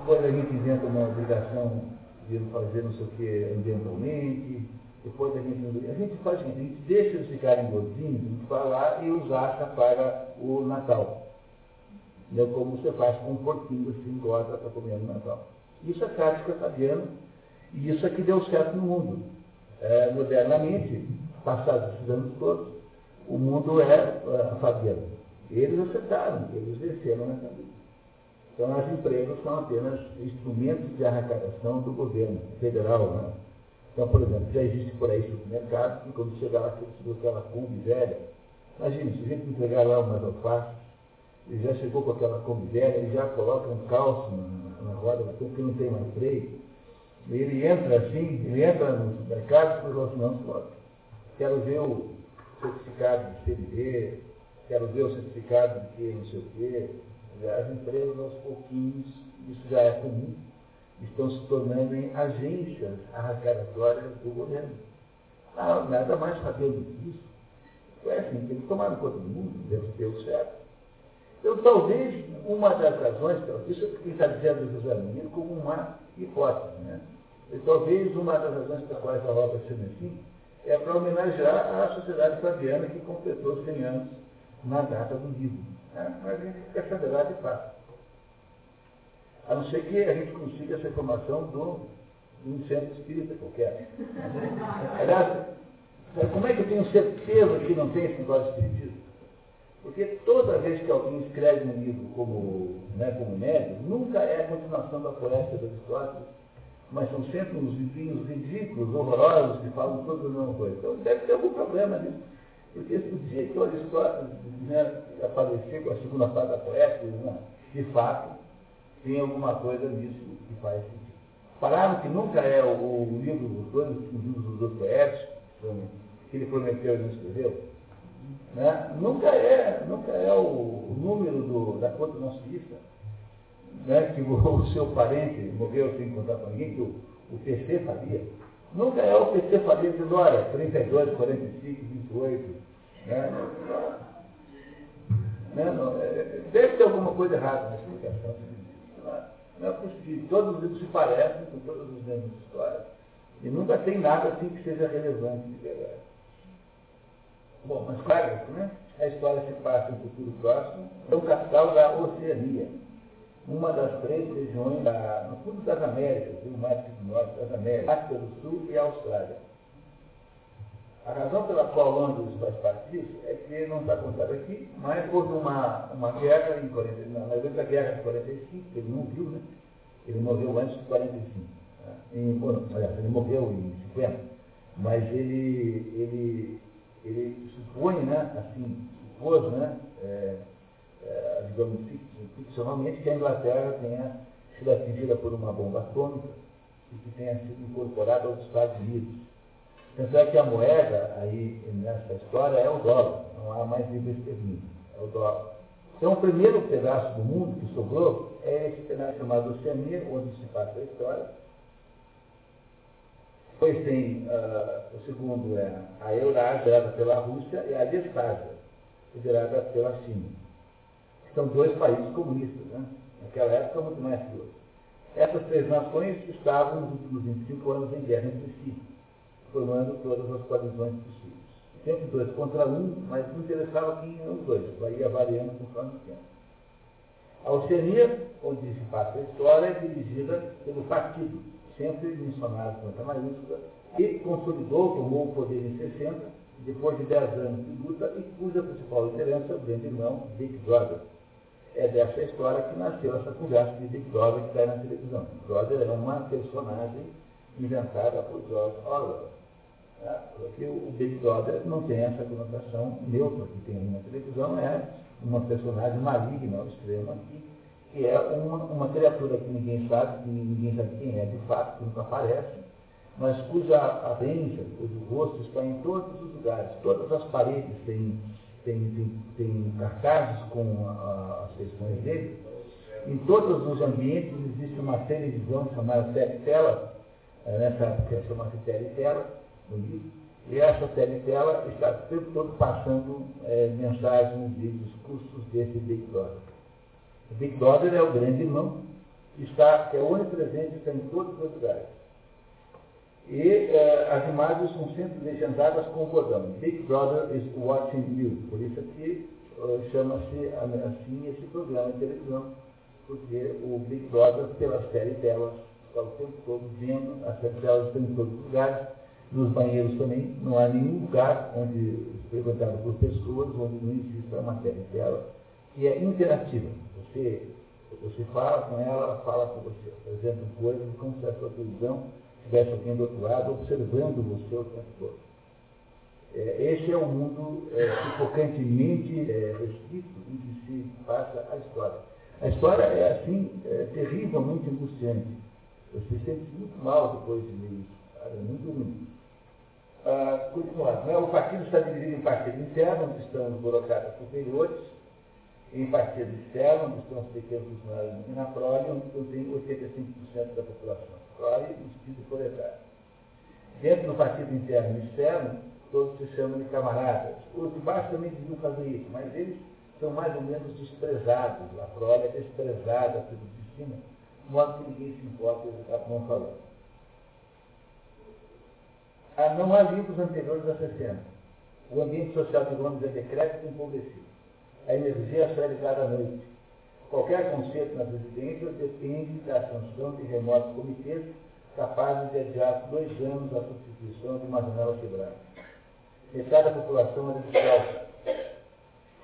depois a gente inventa uma obrigação de fazer não sei o quê ambientalmente, depois a gente, a gente faz o seguinte, a gente deixa eles ficarem gordinhos, vai lá e os acha para o Natal. Entendeu? Como você faz com um porquinho assim, engorda para comer no Natal. Isso é tática fabiana e isso é que deu certo no mundo. É, modernamente, passados esses anos todos, o mundo é uh, fabiano. Eles acertaram, eles venceram nessa vida. Então, as empresas são apenas instrumentos de arrecadação do governo federal. Né? Então, por exemplo, já existe por aí supermercado, que quando chegar lá, você precisa aquela Kombi velha. Imagina, se a gente entregar lá umas alfaces, ele já chegou com aquela Kombi velha, ele já coloca um calço na, na roda, porque não tem mais freio. Ele entra assim, ele entra no supermercado e fala assim, não, quero ver o certificado de CDB, quero ver o certificado de que não sei o quê. As empresas, aos pouquinhos, isso já é comum, estão se tornando em agências arrecadatórias do governo. Ah, nada mais sabendo disso. Foi assim eles tomaram conta do mundo, deve ter o certo. Então, talvez uma das razões, isso que está dizendo o José Menino como uma hipótese, né? E talvez uma das razões pelas quais a obra seja assim é para homenagear a sociedade fabiana que completou 100 anos na data do livro. Né? Mas a gente quer saber lá de fato. A não ser que a gente consiga essa informação do, um centro espírita qualquer. Aliás, como é que eu tenho certeza que não tem esse negócio espiritismo? Porque toda vez que alguém escreve um livro como, né, como médio, nunca é a continuação da floresta das Aristóteles, mas são sempre uns livrinhos ridículos, horrorosos, que falam toda a mesma coisa. Então deve ter algum problema nisso. Porque o dia que o Aristóteles né, aparecer com a segunda parte da poética, né, de fato, tem alguma coisa nisso que faz sentido. Falaram que nunca é o, o livro dos dois, os livros dos dois poéticos, que ele prometeu e não escreveu. Né? Nunca é, nunca é o, número do, da conta não suíça né, que o, o, seu parente morreu sem contar com ninguém, que o, o PC fazia. Nunca é o PC fazia de olha, 32, 45, 28. Né? Não, é, deve ter alguma coisa errada nessa explicação. Não é possível. Todos os livros se parecem com todas as mesmas histórias. E nunca tem nada assim que seja relevante de verdade. Bom, mas claro, né? a história se passa no futuro próximo, é o capital da Oceania uma das três regiões da, no fundo das Américas, o mais do norte das Américas, África do Sul e Austrália. A razão pela qual Londres faz parte disso é que não está contado aqui, mas houve uma, uma guerra em 40, na a guerra de 45, que ele não viu, né? Ele morreu antes de 45. Né? Em, bom, aliás, ele morreu em 50, mas ele, ele, ele supõe, né, assim, supôs, né, é, é, digamos, ficcionalmente, que a Inglaterra tenha sido atingida por uma bomba atômica e que tenha sido incorporada aos Estados Unidos. Tanto é que a moeda aí nessa história é o dólar, não há mais livre esterlina, é o dólar. Então o primeiro pedaço do mundo que sobrou é esse pedaço chamado Oceania, onde se passa a história. Depois tem uh, o segundo é a Eurásia, liderada pela Rússia, e a Destásia, liderada pela China. São dois países comunistas, né? naquela época muito mais que hoje. Essas três nações estavam nos últimos 25 anos em guerra entre si, formando todas as coalizões possíveis. Sempre dois contra um, mas não interessava quem eram os dois, ia variando conforme o tempo. A Oceania, onde se passa a história, é dirigida pelo partido, sempre mencionado com essa maiúscula, e consolidou, tomou o poder em 60, depois de 10 anos de luta, e cuja principal liderança é o grande irmão Big Brother. É dessa história que nasceu essa conversa de Big Brother que está na televisão. Brother é uma personagem inventada por George Orwell. Porque o Big Brother não tem essa conotação neutra que tem na televisão, é uma personagem maligna aqui, que é uma, uma criatura que ninguém sabe, que ninguém sabe quem é de fato, que nunca aparece, mas cuja aparência, cujo rosto está em todos os lugares, todas as paredes têm, têm, têm, cartazes com a, as questões dele, em todos os ambientes existe uma televisão chamada tela, eh, nessa que chama-se teletela, e essa teletela está o tempo todo passando é, mensagens de discursos desse Big Brother. O Big Brother é o grande irmão, que, está, que é onipresente, está em todos os lugares. E é, as imagens são sempre legendadas com o bordão. Big Brother is watching you. Por isso aqui chama-se assim esse programa de televisão. Porque o Big Brother, pelas telas, está o tempo todo vendo, as telas estão em todos os lugares nos banheiros também, não há nenhum lugar onde, frequentado por pessoas, onde não exista a matéria dela, que é interativa. Você, você fala com ela, ela fala com você, apresenta coisas como se a sua televisão tivesse alguém do outro lado observando você o tempo todo. É, esse é o mundo é, sufocantemente é, restrito em que se passa a história. A história é assim, é, terrivelmente angustiante. Você se sente muito mal depois de ler isso. Cara, é muito ruim. Continuando, né? o partido está dividido em partido interno, onde estão os burocratas superiores, em partido externo, onde estão os pequenos funcionários, e na prole, onde tem 85% da população. Prole no sentido proletário. Dentro do partido interno e externo, todos se chamam de camaradas. Os de baixo também deviam fazer isso, mas eles são mais ou menos desprezados. A prole é desprezada pelo de cima, de modo que ninguém se importa, eles acabam falando. Ah, não há livros anteriores a 60. O ambiente social de Londres é decrépito e empobrecido. A energia é só ligada à noite. Qualquer conceito nas residências depende da sanção de remotos comitês capazes de adiar dois anos a substituição de uma janela quebrada. Metade da população é descalça.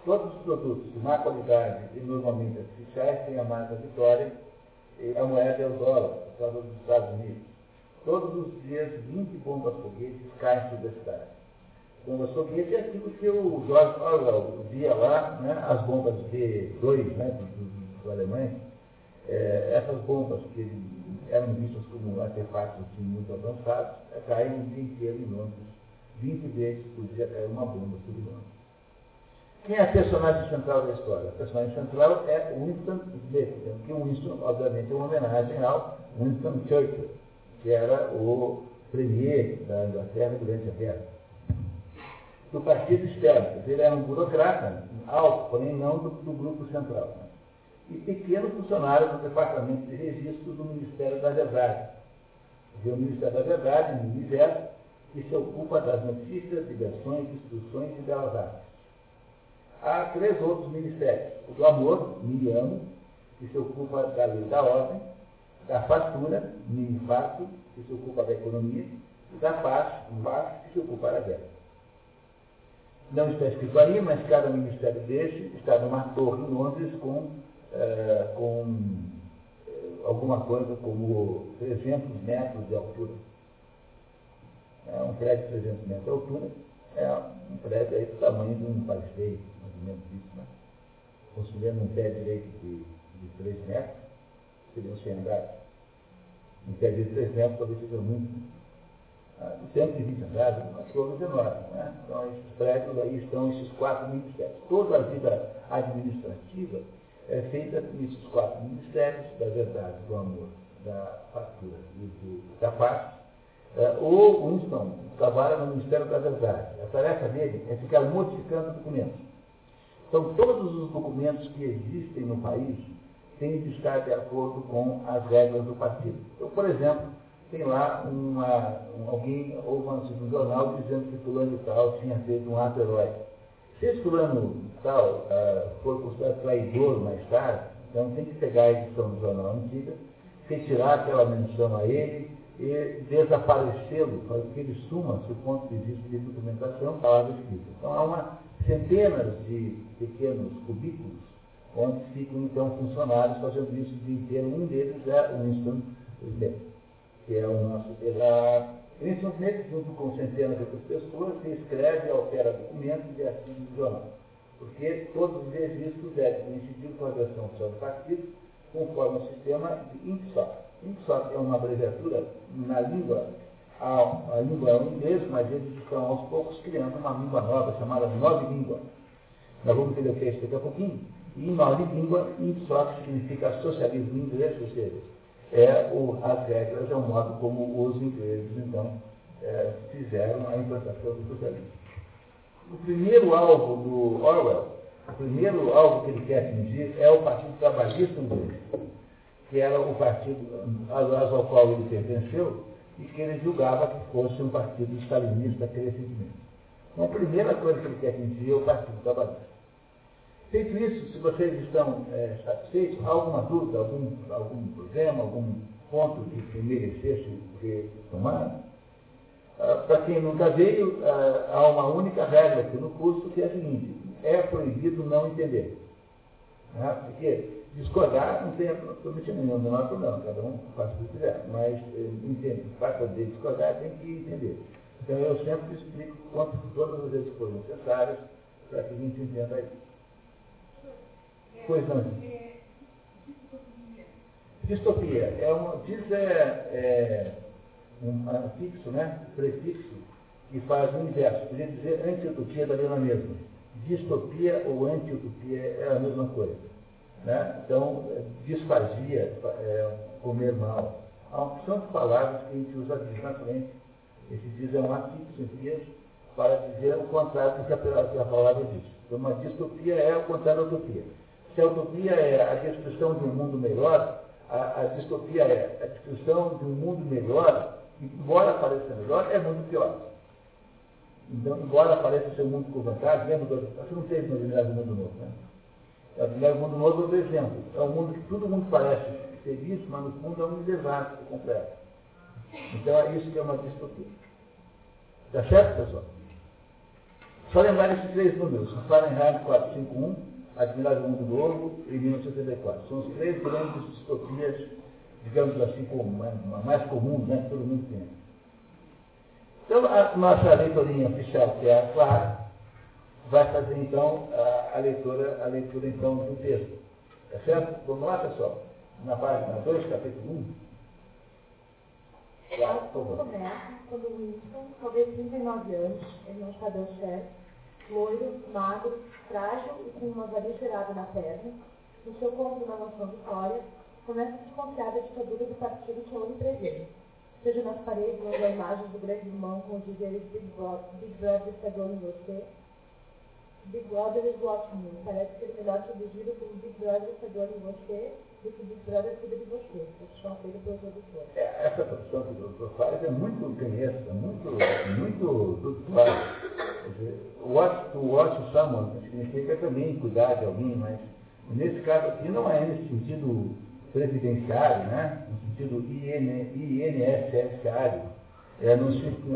Todos os produtos de má qualidade e normalmente artificiais têm a marca Vitória a moeda é o dólar, por causa dos Estados Unidos. Todos os dias, 20 bombas foguetes caem sobre a cidade. Bombas foguetes é aquilo que o Jorge Orwell via lá, né, as bombas B-2 né, dos, dos alemães, é, essas bombas que eram vistas como artefatos assim, muito avançados, é, caem o dia inteiro em Londres. 20 vezes por dia cai uma bomba sobre Londres. Quem é a personagem central da história? A personagem central é Winston Smith, que Winston, obviamente, é uma homenagem ao Winston Churchill que era o premier da Inglaterra durante a guerra. Do partido externo, ele era um burocrata alto, porém não do, do grupo central. Né? E pequeno funcionário do Departamento de Registro do Ministério da Verdade. O Ministério da Verdade, no universo, que se ocupa das notícias, ligações, instruções e belas artes. Há três outros ministérios. O do amor, Miriam, que se ocupa da lei da ordem, da fatura, mini-fato, que se ocupa da economia, e da paz, paz, que se ocupa da guerra. Não está escrito aí, mas cada ministério desse está numa torre em Londres com, é, com é, alguma coisa como 300 metros de altura. É um prédio de 300 metros de altura é um prédio aí do tamanho de um passeio, mais ou menos isso, né? Considerando um pé direito de, de 3 metros, seriam 100 andares. Um pé de 3 metros talvez seja muito. Ah, 120 andares, uma coisa enorme. Né? Então, esses prédios aí estão esses quatro ministérios. Toda a vida administrativa é feita nesses quatro ministérios, da verdade, do amor, da fatura e do, da paz. É, o Winston trabalha no Ministério da Verdade. A tarefa dele é ficar modificando documentos. Então, todos os documentos que existem no país têm de estar de acordo com as regras do partido. Então, por exemplo, tem lá uma, um, alguém ou um jornal dizendo que fulano e tal tinha feito um ato heróico. Se esse fulano tal uh, for considerado traidor mais tarde, então tem que pegar a edição do jornal antiga, retirar aquela menção a ele e desaparecê-lo, para que ele suma, se o ponto de vista de documentação, palavra escrita. Então há uma centenas de pequenos cubículos onde ficam então funcionários fazendo isso o dia inteiro. Um deles é o Winston Smith, que é o nosso. Ele, Winston Smith, junto com centenas de outras pessoas, se escreve, altera documentos e assina o jornal. Porque todos os registros devem coincidir com a versão do partido, conforme o sistema de INPSOC. INPSOC é uma abreviatura na língua a, a língua é o inglês, mas eles estão aos poucos criando uma língua nova chamada nove língua. Nós vamos entender o que é isso daqui a pouquinho. E nove língua, IPSOC significa socialismo inglês, ou seja, é o, as regras, é o modo como os ingleses, então, é, fizeram a implantação do socialismo. O primeiro alvo do Orwell, o primeiro alvo que ele quer atingir é o Partido Trabalhista Inglês, que era o partido, aliás, ao qual ele pertenceu, e que ele julgava que fosse um partido stalinista crescentemente. Então, a primeira coisa que ele quer atingir é o Partido Trabalhista. Feito isso, se vocês estão é, satisfeitos, alguma dúvida, algum, algum problema, algum ponto que merecesse ser tomado? Ah, Para quem nunca veio, ah, há uma única regra aqui no curso que é a seguinte, é proibido não entender. Né? Porque Discordar não tem absolutamente nenhum, há problema, cada um faz o que quiser, mas eh, entende, para poder discordar tem que entender. Então eu sempre explico quanto todas as vezes forem necessárias para que a gente entenda isso. Pois não. Distopia é um, diz é, é um fixo, né? Prefixo que faz o inverso. Podia dizer anti-utopia da mesma mesma. Distopia ou anti-utopia é a mesma coisa. Né? Então, disfagia, é, comer mal. Há uma opção de palavras que a gente usa diz na frente. Esse diz é um afixo em para dizer o contrário do que a, palavra diz. Então, uma distopia é o contrário da utopia. Se a utopia é a destruição de um mundo melhor, a, a distopia é a destruição de um mundo melhor, que, embora pareça melhor, é muito pior. Então, embora pareça ser um mundo com vantagem, lembra do, você não teve no Mundo Novo, né? O primeiro mundo novo é o exemplo. É um mundo que todo mundo parece ser isso, mas no fundo é um desastre completo. Então é isso que é uma distopia. Tá certo, pessoal? Só lembrar esses três números, Fahrenheit 451, Admirável Mundo Novo e 1984. São os três grandes distopias, digamos assim, como, mais comuns, né, que todo mundo tem. Então, a nossa leitorinha oficial, que é a Clara, vai fazer então a, a, leitura, a leitura então do texto. Tá certo? Vamos lá, pessoal? Na página 2, capítulo 1. Claro, por favor. Começa quando Winston, talvez 39 anos, ele não está dando chefe, loiro, magro, frágil e com uma varia na perna, no seu conto na mansão Vitória, começa a desconfiar da ditadura do partido que é onipresente. Seja nas paredes onde há imagens do grande irmão com os dizeres Big Brother, Big Brother em você, Big Brother is watching you. Parece ser melhor traduzido como Big Brother chegou em você do que Big Brother cuida de você. Tradução feita pelo tradutor. É, essa tradução que o doutor faz é muito canhesta, muito, muito clara. Watch to watch someone significa também cuidar de alguém, mas nesse caso aqui não é nesse sentido previdenciário, né? no sentido INSSário, é no,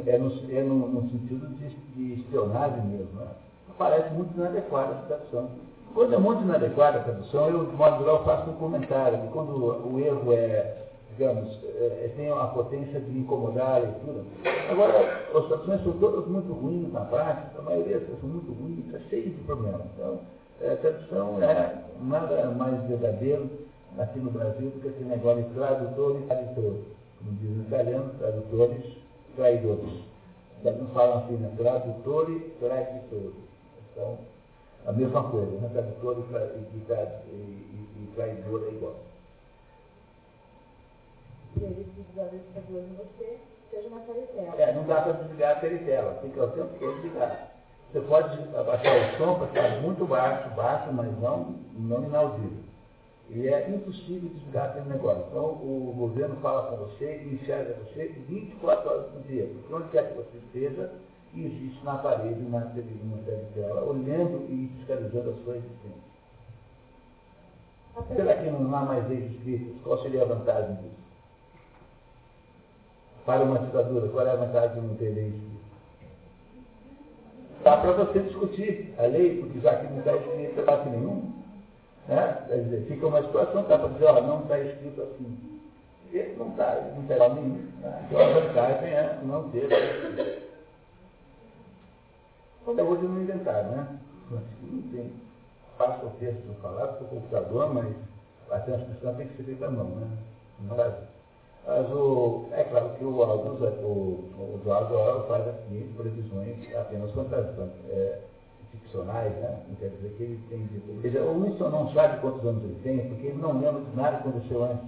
é no, é no, no sentido de, de espionagem mesmo. Né? parece muito inadequada a tradução. Quando é muito inadequada a tradução, eu, de modo geral, faço um comentário, quando o erro é, digamos, é, tem a potência de incomodar a leitura. Agora, as traduções são todas muito ruins na prática, a maioria são muito ruins, é cheio de problemas. Então, é, a tradução é nada mais verdadeiro aqui no Brasil do que aquele negócio de tradutor e tradutor. Como diz o italiano, tradutores, traidores. Eles não falam assim, né? Tradutor e. Então, a mesma coisa, né? tradutor e, e, e, e traidor é igual. entre eles visualizador em você, seja na teletela. É, não dá para desligar a teletela, tem que o tempo todo ligar. Você pode abaixar o som para ficar muito baixo, baixo, mas não, não inaudível. E é impossível desligar aquele negócio. Então, o governo fala com você e enxerga você 24 horas por dia. Porque onde quer que você esteja, existe na parede uma televisão tela, olhando e fiscalizando a sua existência. Será que não há mais leis escritas? Qual seria a vantagem disso? Para uma ditadura, qual é a vantagem de não ter lei escrita? Dá para você discutir a lei, porque já que não está escrito parte nenhum, né? Quer dizer, fica uma situação, dá para dizer, ó, não está escrito assim. E não está, não terá nenhum. Né? Então a vantagem é não ter. Até hoje não inventaram, né? Não tem. Passa o texto falado para o computador, mas a transcrição tem que ser feita à mão, né? Não é mas o, é claro que o Aldo, o, o Eduardo faz aqui previsões apenas fantásticas. É, ficcionais, né? não quer dizer que ele tem de Veja, o Winston não sabe quantos anos ele tem, porque ele não lembra de nada que aconteceu antes.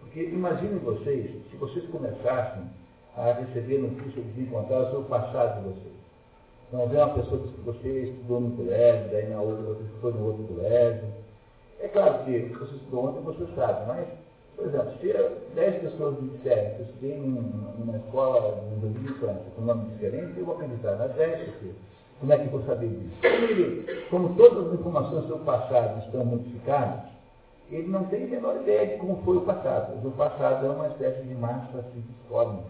Porque imaginem vocês, se vocês começassem a receber notícias de encontrar o passado de vocês. Então, vem uma pessoa que você estudou no colégio, daí na outra você foi no outro colégio. É claro que você estudou ontem você sabe, mas, por exemplo, se 10 pessoas me disserem que eu estudei numa escola no Rio de França com um nome diferente, eu vou acreditar nas 10 pessoas. Como é que eu vou saber disso? Ele, como todas as informações do seu passado estão modificadas, ele não tem a menor ideia de como foi o passado. O passado é uma espécie de massa disforme.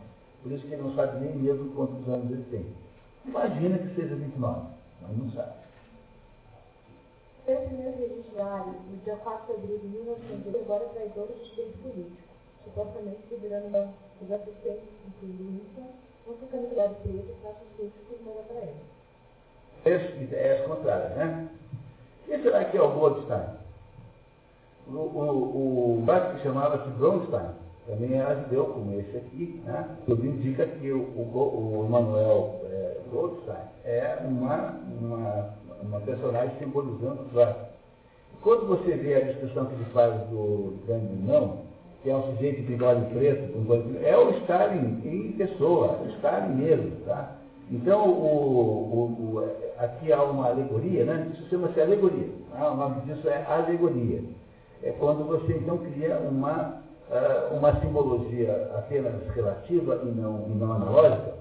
Por isso que ele não sabe nem mesmo quantos anos ele tem. Imagina que seja 29, mas não sabe. Esse meu registrado, no dia 4 de abril de 1900, agora é traidor do dissidente político, supostamente liderando os assistentes, incluindo Wilson, não ficando criado preso, faça críticos, manda para ele ideias contrárias, né? Quem será que é o Goldstein? O, o, o que chamava-se Bronstein, também era judeu como esse aqui, né? Tudo indica que o, o, o Manuel é, Goldstein é uma, uma, uma personagem simbolizando o Trotsky. Quando você vê a descrição que ele faz do grande não, que é um sujeito de bigode preto, com é o Stalin em pessoa, o Stalin mesmo, tá? Então, o, o, o, aqui há uma alegoria, né? Isso chama-se alegoria. Tá? O nome disso é alegoria. É quando você então cria uma, uma simbologia apenas relativa e não, e não analógica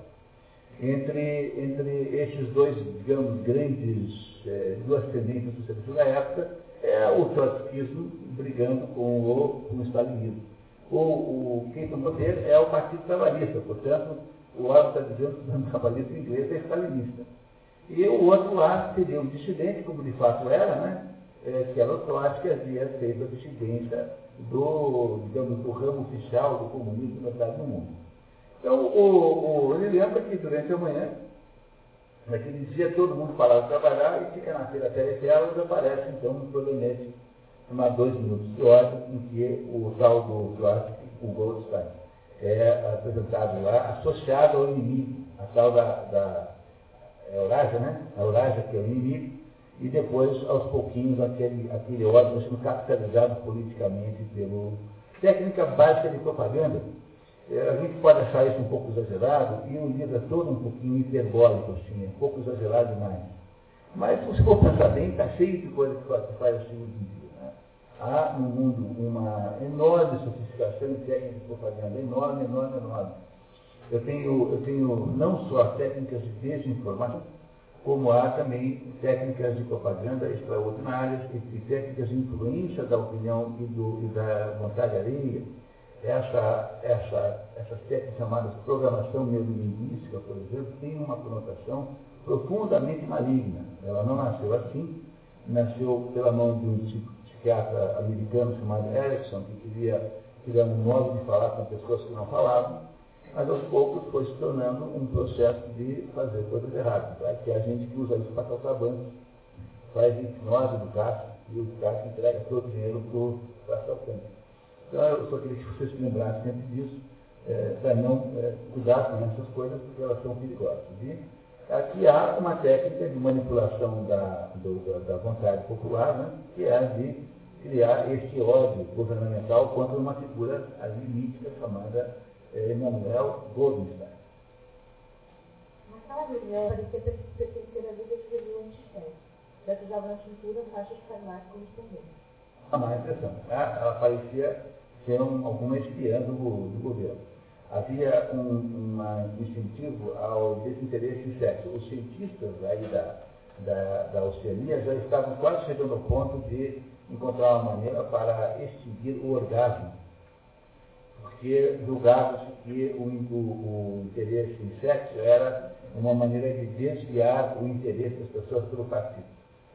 entre, entre esses dois, digamos, grandes, eh, duas tendências socialistas da época, é o trotskismo brigando com o, com o stalinismo. O, o, quem tem poder é o Partido Trabalhista, portanto, o lado está dizendo que o trabalhista inglês é stalinista. E o outro lado seria um dissidente, como de fato era, né? É, que era o Trotsky, havia feito a dissidência do, digamos, do ramo oficial do comunismo na cidade do mundo. Então, o, o, ele lembra que durante a manhã, naquele dia, todo mundo parava de trabalhar e fica naquela teletela onde aparece, então, um programete chamado Dois Minutos de Ordem, em que o tal do Trotsky, o Goldstein, é apresentado lá, associado ao inimigo, a tal da, da é Eurásia, né? A Eurásia que é o inimigo, e depois, aos pouquinhos, aquele, aquele órgão sendo capitalizado politicamente pelo técnica básica de propaganda. É, a gente pode achar isso um pouco exagerado, e um livro é todo um pouquinho hiperbólico, assim, um pouco exagerado demais. Mas, se você for pensar bem, está cheio de coisa que faz assim hoje em dia. Né? Há no mundo uma enorme sofisticação em técnica de propaganda, enorme, enorme, enorme. Eu tenho, eu tenho não só técnicas de desinformação, como há também técnicas de propaganda extraordinárias e, técnicas de influência da opinião e, do, e da vontade alheia. Essa, essa, essas técnicas chamadas programação neurolinguística, por exemplo, tem uma conotação profundamente maligna. Ela não nasceu assim, nasceu pela mão de um psiquiatra americano chamado Erickson, que queria criar um modo de falar com pessoas que não falavam, mas aos poucos foi se tornando um processo de fazer coisas erradas. Que é a gente que usa isso para calçar bancos, faz hipnose do caixa, e o caixa entrega todo o dinheiro para o assaltante. Então eu só queria que vocês se lembrassem sempre disso, é, para não é, cuidar com essas coisas, porque elas são perigosas. E aqui há uma técnica de manipulação da, do, da, vontade popular, né, que é a de criar este ódio governamental contra uma figura ali mítica chamada Emanuel Goldstein. Naquela reunião, parecia pertencer à Liga de. Beto usava na cintura faixas escarlate correspondentes. A má impressão. Ela parecia ser um, alguma espiã do, do governo. Havia um, uma, um incentivo ao desinteresse em sexo. Os cientistas aí da, da, da Oceania já estavam quase chegando ao ponto de encontrar uma maneira para extinguir o orgasmo, porque julgava-se que o, o, o, interesse em sexo era uma maneira de desviar o interesse das pessoas pelo partido.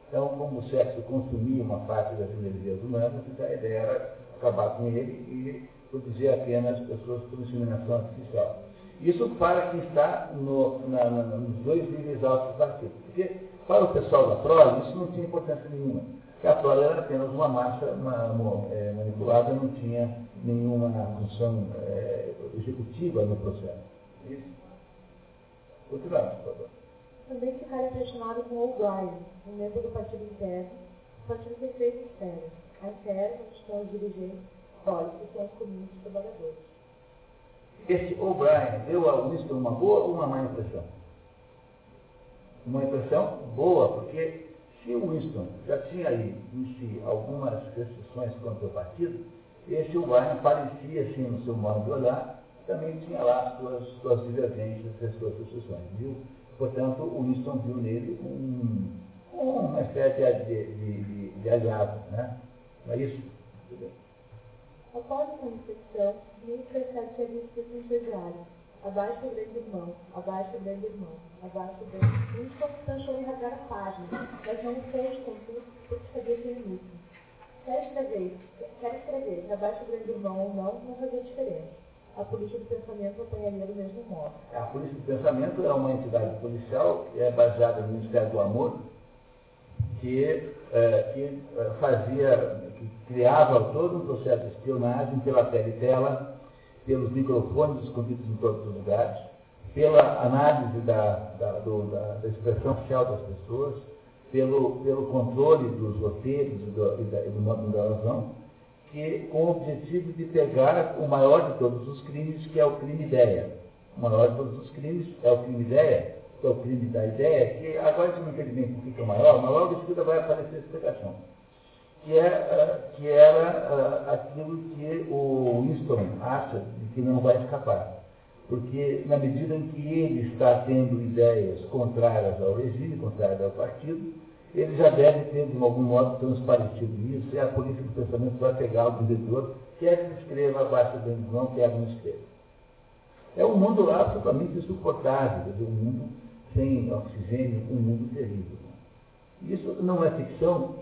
Então, como o sexo consumia uma parte das energias humanas, então a ideia era acabar com ele e produzir apenas pessoas por inseminação artificial. Isso para quem está no, na, na, nos dois níveis altos do partido. Porque para o pessoal da prole, isso não tinha importância nenhuma. Porque a prole era apenas uma massa uma, é, manipulada, não tinha nenhuma função é, executiva no processo. Isso. Continuamos, por favor. Também ficaram impressionados com O'Brien, um membro do partido interno. O partido tem três esferas. A onde estão os dirigentes, que são os comunistas trabalhadores. Esse O'Brien deu ao Winston uma boa ou uma má impressão? uma impressão boa, porque se Winston já tinha aí em si algumas restrições contra o partido, esse O'Brien parecia, assim, no seu modo de olhar, também tinha lá suas, suas divergências e suas restrições, viu? Portanto, o Winston viu nele um, uma espécie de, de, de, de aliado, né? Não é isso? Após Nietzsche tinha visto esse empresário Abaixo grande irmão, abaixo grande irmão, abaixo grande irmão. Isso pensou em rasgar a página, mas não fez, contudo, porque sabia que ele mesmo. Quer escrever, quer escrever, se abaixo grande irmão ou não, não fazia diferença. A polícia do pensamento apanharia do mesmo modo. A polícia do pensamento é uma entidade policial que é baseada no Ministério do Amor, que, é, que é, fazia, que criava todo um processo de espionagem pela pele tela, pelos microfones escondidos em todos os lugares, pela análise da, da, do, da, da expressão facial das pessoas, pelo, pelo controle dos roteiros e do, e, do modo de razão, que, com o objetivo de pegar o maior de todos os crimes, que é o crime ideia. O maior de todos os crimes é o crime ideia, que é o crime da ideia, que agora, se é o maior, mas logo em seguida vai aparecer a explicação que, é, uh, que era uh, aquilo que o Winston acha que não vai escapar. Porque na medida em que ele está tendo ideias contrárias ao regime, contrárias ao partido, ele já deve ter, de algum modo, transparecido isso, e a polícia do pensamento vai pegar o diretor, quer que escreva abaixo da visão, quer que não escreva. É um mundo absolutamente insuportável, um mundo sem oxigênio, um mundo terrível. Isso não é ficção,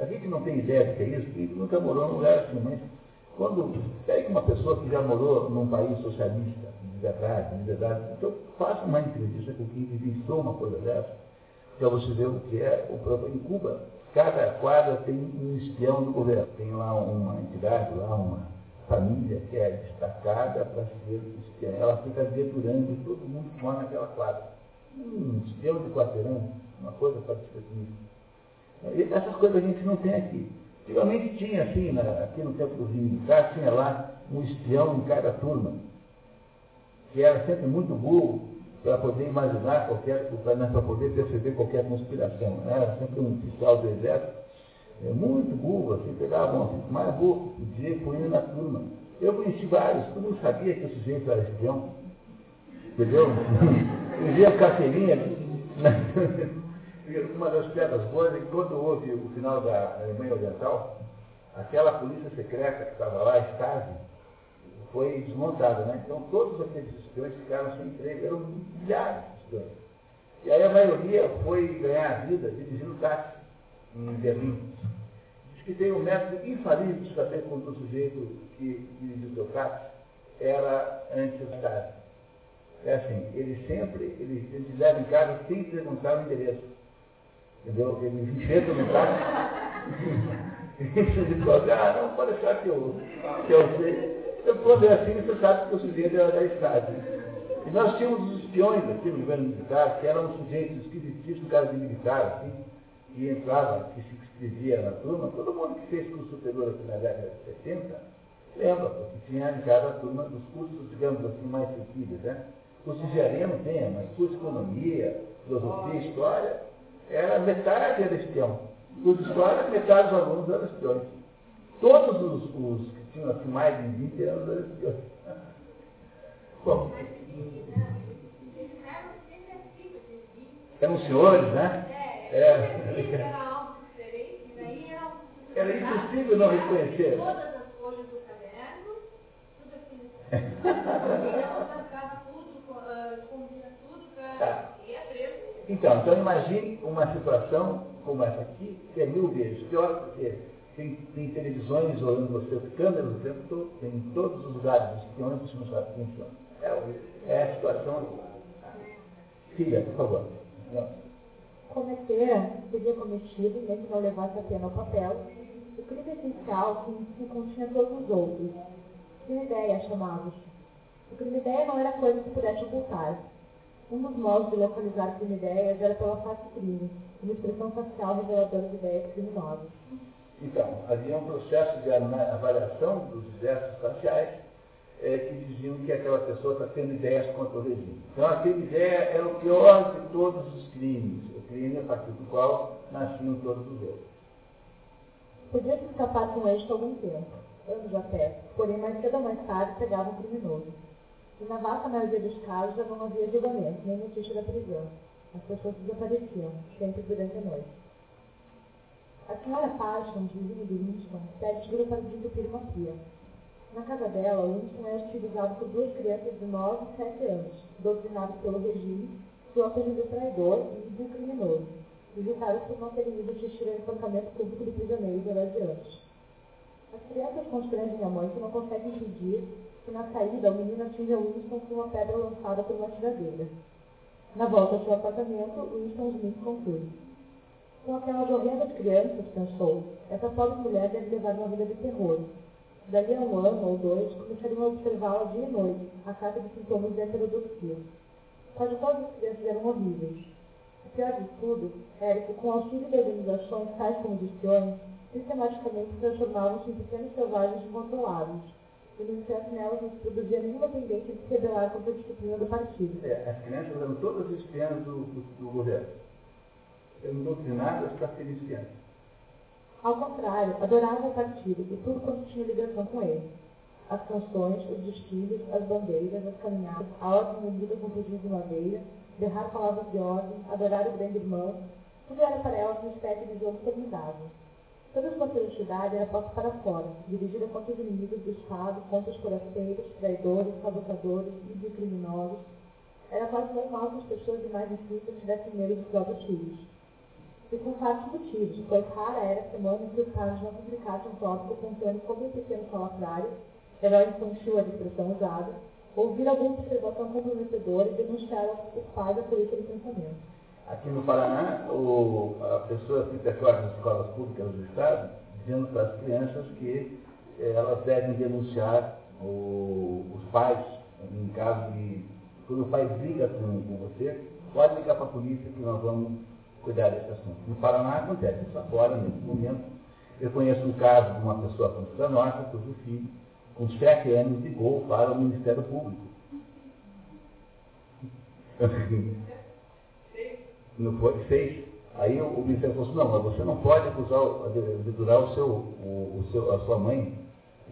a gente não tem ideia do que é isso, que nunca morou num lugar assim, mas quando pega uma pessoa que já morou num país socialista, de verdade, de verdade, então faça uma entrevista com quem vivenciou uma coisa dessa, para você ver o que é o próprio em Cuba. Cada quadra tem um espião do governo, tem lá uma entidade, lá uma família que é destacada para ser espião. Ela fica dedurando todo mundo que mora naquela quadra. Um espião de quarteirão, uma coisa parecida com isso. Essas coisas a gente não tem aqui. Antigamente tinha, assim, na, aqui no tempo dos militares, tinha lá um espião em cada turma, que era sempre muito burro para poder imaginar qualquer, para poder perceber qualquer conspiração. Né? Era sempre um oficial do exército, é, muito burro, assim, pegava um mais burro que podia e punha na turma. Eu conheci vários, todo mundo sabia que o sujeito era espião. Entendeu? Vivia carteirinha. uma das pedras boas é que quando houve o final da Alemanha Oriental, aquela polícia secreta que estava lá, Stasi, foi desmontada, né? Então todos aqueles espiões ficaram sem emprego, eram milhares de espiões. E aí a maioria foi ganhar a vida dirigindo táxi em Berlim. Diz que tem um método infalível de saber quando o sujeito que dirigiu seu táxi era anti-Stasi. É assim, ele sempre, ele, ele leva em casa sem perguntar o endereço. Entendeu? Ele enxerga no táxi. Ele diz, ah, não, pode achar que eu, que eu sei. Eu, quando é assim, você sabe que o sujeito é da estrada. E nós tínhamos os espiões aqui no governo militar, que eram sujeitos esquisitíssimos, caras de militar, assim, que entrava, que se inscrevia na turma, todo mundo que fez curso superior aqui na década de 70, lembra, porque tinha em cada turma dos cursos, digamos assim, mais sensíveis, né? Curso de engenharia não tem, mas curso de economia, filosofia, história, era metade era espião. De história, metade dos alunos eram espiões. Todos os, os que tinham assim, mais de 20 anos eram espiões. Bom, eram senhores, né? É. Era impossível não reconhecer. Todas as folhas do caderno, tudo aquilo. Tá. Então, então imagine uma situação como essa aqui, que é mil vezes pior, porque tem, tem televisões olhando você, câmeras o tempo todo, tem em todos os lugares os espiões, você não sabe quem são. É, é a situação. Filha, por favor. Não. Cometer seria cometido, mesmo que não levasse a pena ao papel, o crime essencial que, que continha todos os outros. Crime ideia, chamados. O crime ideia não era coisa que pudesse ocultar. Um dos modos de localizar crime ideias era pela face crime, uma expressão facial reveladora de ideias criminosas. Então, havia um processo de avaliação dos gestos faciais é, que diziam que aquela pessoa está tendo ideias contra o regime. Então, aquela ideia era o pior de todos os crimes, o crime a partir do qual nasciam todos os outros. Podia-se escapar com êxito algum tempo, anos até, porém mais cedo ou mais tarde pegava um criminoso. E na vasta maioria dos casos não havia julgamento, nem notícia da prisão. As pessoas desapareciam, sempre durante a noite. A senhora Paixão, vizinha de Winston, pede ajuda para desentupir uma pia. Na casa dela, Winston é utilizado por duas crianças de 9 e 7 anos, doutrinadas pelo regime, que o acusam de traidor e de criminoso, visitadas por não terem ido assistir ao encantamento público de prisioneiros heróis de anos. As crianças constrangem a mãe que não consegue impedir na saída o menino atinge Winston com uma pedra lançada por uma tiradeira. Na volta ao seu apartamento, Winston Smith conclui. Com aquelas horrendas crianças, pensou, essa pobre mulher deve levar uma vida de terror. Dali a um ano ou dois, começariam a observá-la dia e noite, a carta de sintomas de heterodoxia. Quase todas as crianças eram horríveis. O pior de tudo era que, com auxílio de organizações tais como os sistematicamente transformavam-se em pequenos selvagens incontroláveis, e, no entanto, nelas não se produzia nenhuma tendência de se rebelar contra a disciplina do partido. É, as crianças eram todas espiãs do, do, do governo. Eram doutrinadas para serem espiãs. Ao contrário, adoravam o partido e tudo quanto tinha ligação com ele. As canções, os desfiles, as bandeiras, as caminhadas, a ordem unida com pedidos de madeira, berrar palavras de ordem, adorar o grande irmão, tudo era para elas uma espécie de jogo formidável. Toda sua felicidade era posta para fora, dirigida contra os inimigos do Estado, contra os forasteiros, traidores, sabotadores e criminosos. Era quase normal que as pessoas de mais influência tivessem medo dos próprios filhos. E com vários motivos, pois rara era a semana em que os pais não publicassem um tópico contando como um pequeno salafrário, herói infantil a expressão usada, ouvir alguma observação comprometedora e denunciar os pais da política de pensamento. Aqui no Paraná, o, a pessoa se declara nas escolas públicas do Estado, dizendo para as crianças que eh, elas devem denunciar o, os pais, em caso de. Quando o pai briga com, com você, pode ligar para a polícia que nós vamos cuidar desse assunto. No Paraná acontece isso agora, nesse momento. Eu conheço um caso de uma pessoa Norte, cujo filho, com sete anos, ligou para o Ministério Público. não foi, fez. Aí o, Ministério falou assim, não, mas você não pode acusar, dedurar o seu, o, o seu, a sua mãe.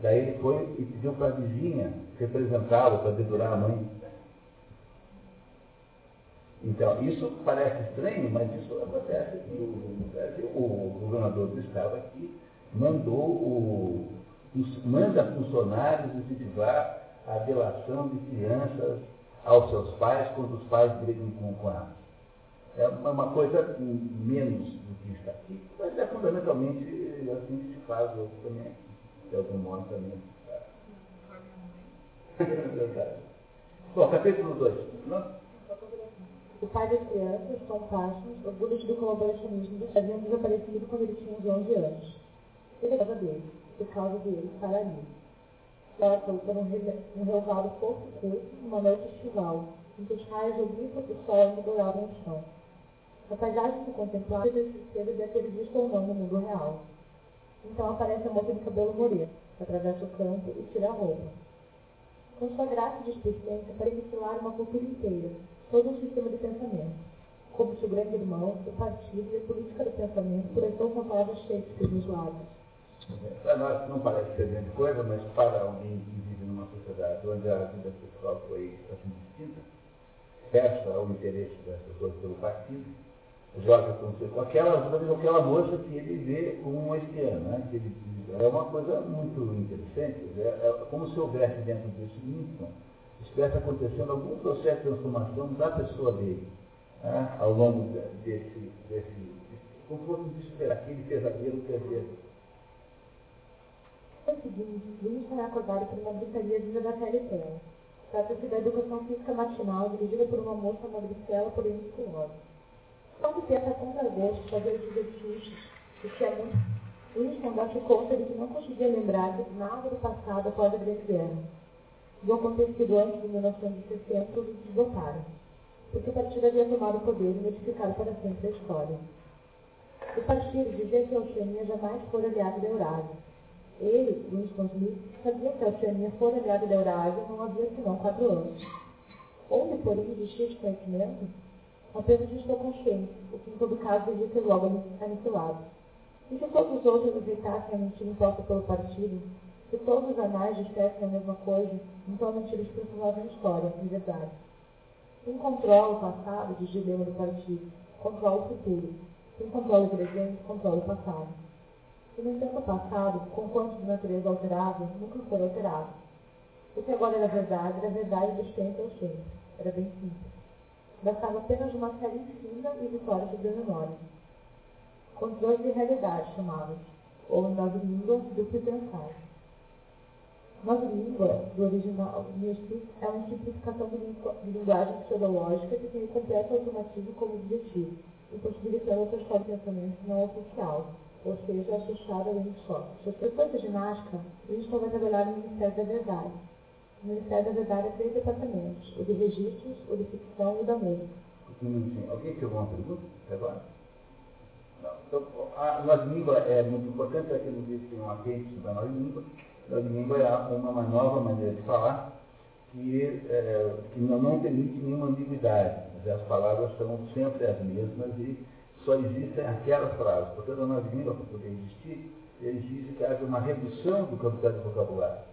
Daí ele foi e pediu para a vizinha representá-lo para dedurar a mãe. Então, isso parece estranho, mas isso acontece. No Brasil, o governador do estado aqui mandou o, manda funcionários incentivar a delação de crianças aos seus pais quando os pais brigam com, elas é uma coisa menos do que está aqui, mas é fundamentalmente assim que se faz hoje também, de algum modo também. É verdade. Bom, capítulo 2. O pai das crianças, Tom Parsons, orgulho do colaboracionismo, haviam desaparecido quando ele tinha uns 11 anos. Ele é dele, por causa dele, para ali. Ela foi por um, relvado pouco curto, numa noite estival, em que os raios oblíquos do sol engolavam o chão. A paisagem se contemplar desespero de ter visto ou não no mundo real. Então aparece a moça de cabelo moreno, atravessa o campo e tira a roupa. Com sua graça de displicência para aniquilar uma cultura inteira, todo um sistema de pensamento, como se o grande irmão, o partido e a política do pensamento pudessem com palavras Shakespeare nos lábios. Para nós não parece ser grande coisa, mas para alguém que vive numa sociedade onde a vida pessoal foi assim distinta, peça ao interesse das pessoas pelo partido, joga com aquela, aquela moça que ele vê como uma espiã, né? que ele, é uma coisa muito interessante, é, é como se houvesse dentro desse íntimo, estivesse acontecendo algum processo de transformação da pessoa dele, né? ao longo desse, desse, como fosse um desespero, aquele pesadelo que é. No seguinte, Luiz foi acordado por uma gritaria vinda da tela. Trata-se da educação física matinal dirigida por uma moça magricela, porém musculosa. Só que tenta contra gosto fazer os exercícios, o que é muito. Winston dá-se conta que não conseguia lembrar de nada do passado após a Grande Guerra. Do acontecido antes de 1960, os esgotaram, porque o partido havia tomado o poder e modificado para sempre a história. O partido dizia que a Oceania jamais foi aliado da Eurásia. Ele, Winston Smith, sabia que a Oceania foi aliada da Eurásia não havia senão quatro anos. Onde, porém, existia esse conhecimento? Apenas estou consciente, o que em todo caso devia logo aniquilado. E se todos os outros aceitassem a mentira imposta pelo partido, se todos os anais dissessem a mesma coisa, então a mentira se transformava em história, em verdade. Quem controla o passado, diz o lema do partido, controla o futuro. Quem controla o presente, controla o passado. E no entanto o passado, com quanto de natureza alterável, nunca foi alterado. O que agora era verdade, era verdade de sempre ao sempre. Era bem simples. Bastava apenas uma série fina e vitória sobre a memória. Controle de realidade, chamava-se, ou nova língua do pensar. Nova língua, do original Newspeak, é uma simplificação de linguagem pseudológica que tem o completo automatismo como objetivo, impossibilitando a transformação de pensamento não oficial, ou seja, associada a um só. Depois da ginástica, Winston vai trabalhar no Ministério da Verdade da Verdade há três departamentos, o de registros, o de ficção e o da música. Um Alguém tem alguma pergunta agora? Não. Então, a nossa língua é muito importante, aqui no diz que tem uma quente da nossa língua. Nossa língua é uma nova maneira de falar que, é, que não, não permite nenhuma ambiguidade. As palavras são sempre as mesmas e só existem aquelas palavras. Portanto, a nossa língua, para poder existir, exige que haja uma redução do capital do vocabulário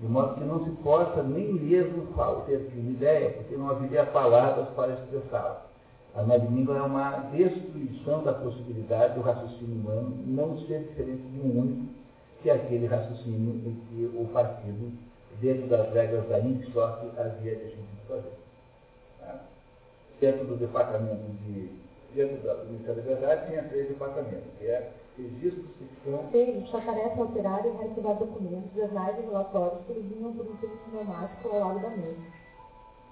de modo que não se possa nem mesmo ter uma ideia, porque não haveria palavras para expressá-la. A nova língua é uma destruição da possibilidade do raciocínio humano não ser diferente de um único, que é aquele raciocínio em que o partido, dentro das regras da INSOC, havia decidido fazer. Tá? Dentro do departamento de. Dentro do Ministério da Verdade tinha três departamentos, que é registros, ficção. Seis, sua tarefa é alterar e rearquivar documentos, jornais e relatórios que vinham por um tubo pneumático ao lado da mesa.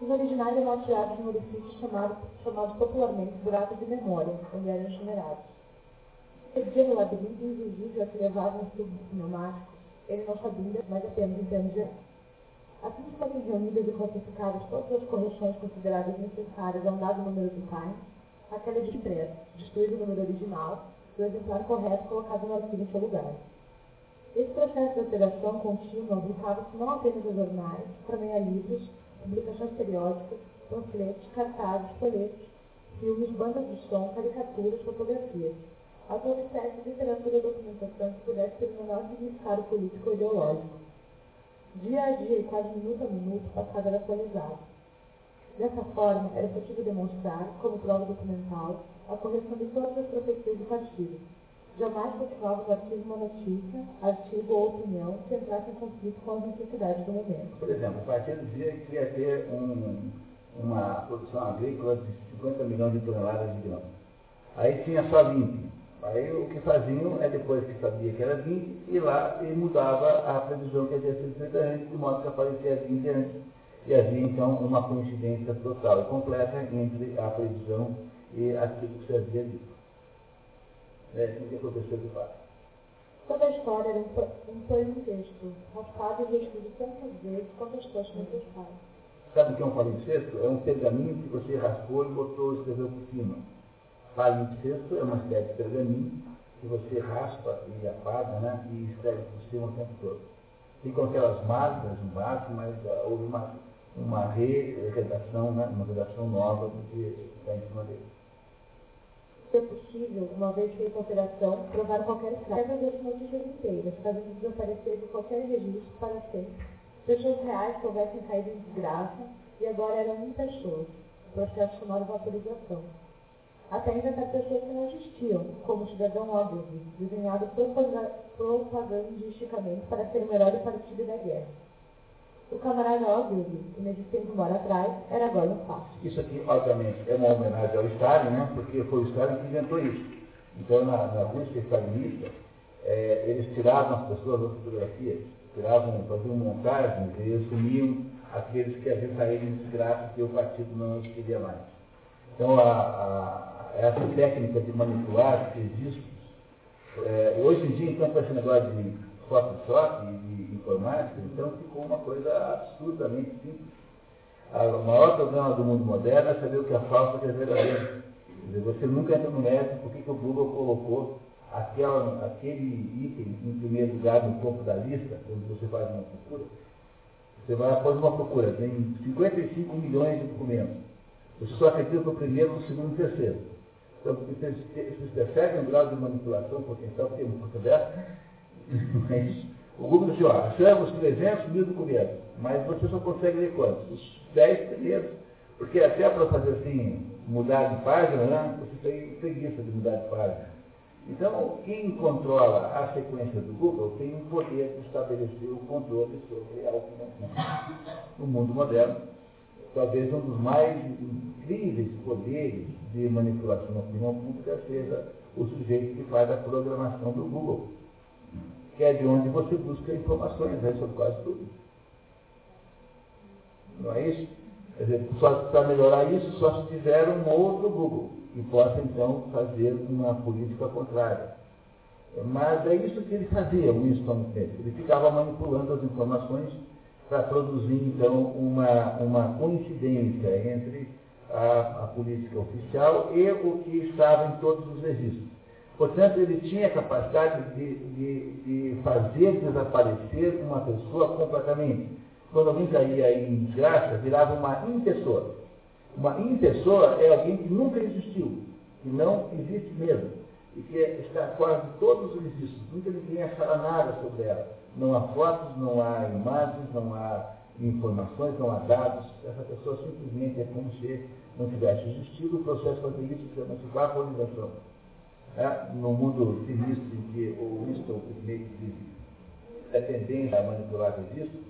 Os originais eram atirados em um orifício chamado, chamado popularmente buracos de memória, onde eram incinerados. Perdia no labirinto invisível que levava um tubo pneumático, ele não sabia, mas apenas entendia. Assim que foram reunidas e classificadas todas as correções consideradas necessárias a um dado número de time, aquela de impresso, destruído o número original, do exemplar correto colocado no arquivo lugar. Esse processo de alteração contínua aplicava-se não apenas a jornais, também a livros, publicações periódicas, panfletos, cartazes, folhetos, filmes, bandas de som, caricaturas, fotografias, a toda espécie de literatura e documentação que pudesse ter o menor significado político ou ideológico. Dia a dia e quase minuto a minuto, passado era atualizado. Dessa forma, era possível demonstrar, como prova documental, a correção de todas as profecias do partido. Jamais continuava no artigo uma notícia, artigo ou opinião que entrasse em conflito com as necessidades do momento. Por exemplo, o partido dizia que ia ter um, uma produção agrícola de 50 milhões de toneladas de grão. Aí tinha só 20. Aí o que faziam é, depois que sabia que era 20, ir lá e mudava a previsão que havia sido feita antes, de modo que aparecia 20 antes. E havia então uma coincidência total e completa entre a previsão e aquilo que se havia dito. É assim que aconteceu de fato. Toda a história era um palimpsesto, raspado e reescrito tantas vezes quanto as suas necessárias. Sabe o que é um palimpsesto? É um pergaminho que você raspou e botou, escreveu por cima. Palimpsesto é uma espécie de pergaminho que você raspa e apaga né, e escreve por cima o tempo todo. Ficam aquelas marcas embaixo, mas uh, houve uma, uma redação, né, uma redação nova do que está em cima dele. Se é possível, uma vez feita a operação, provar qualquer frase das notícias inteiras, fazendo desaparecer de qualquer registro para sempre. Pessoas reais que houvessem caído em desgraça e agora eram um pessoas. Processo chamado vaporização até inventar pessoas que não existiam, como o cidadão Ogilvy, desenhado propagandisticamente para ser o melhor partido da guerra. O camarada Ogilvy, que nesse tempo mora atrás, era agora um fato. Isso aqui, obviamente, é uma homenagem ao Stalin, né? porque foi o Stalin que inventou isso. Então, na, na Rússia stalinista, é, eles tiravam as pessoas das fotografias, tiravam, faziam montagens e assumiam aqueles que haviam saído em desgraça que o partido não queria mais. Então, a, a essa técnica de manipular registros. É, hoje em dia, então, com esse negócio de Photoshop e informática, então ficou uma coisa absurdamente simples. O maior problema do mundo moderno é saber o que é falso e o que é verdadeiro. Você nunca entra no médico porque o Google colocou aquela, aquele item em primeiro lugar no topo da lista, quando você faz uma procura. Você vai após uma procura, tem 55 milhões de documentos. Você só acredita no primeiro, no segundo e no terceiro. Então, vocês, percebem o grau de manipulação potencial que tem no curso dessa? Mas o Google disse, ó, achamos 300 mil documentos, mas você só consegue ler quantos? Os 10 primeiros. Porque até para fazer assim, mudar de página, né, você tem preguiça de mudar de página. Então, quem controla a sequência do Google tem o poder de estabelecer o controle sobre a opinião. No mundo moderno, talvez um dos mais incríveis poderes de manipulação da opinião pública seja o sujeito que faz a programação do Google, que é de onde você busca informações né, sobre quase tudo. Não é isso? Quer dizer, para melhorar isso, só se tiver um outro Google e possa então fazer uma política contrária. Mas é isso que ele fazia, o Winston Smith. Ele ficava manipulando as informações para produzir então uma, uma coincidência entre a, a, política oficial e o que estava em todos os registros. Portanto, ele tinha a capacidade de, de, de fazer desaparecer uma pessoa completamente. Quando alguém caía em desgraça, virava uma impessoa. Uma impessoa é alguém que nunca existiu, que não existe mesmo, e que está quase todos os registros. Nunca ninguém achará nada sobre ela. Não há fotos, não há imagens, não há informações, não há dados. Essa pessoa simplesmente é como se não tivesse existido, o processo quantilista chama-se vaporização. É, no mundo sinistro em que o Winston meio que é tendência a manipular registros,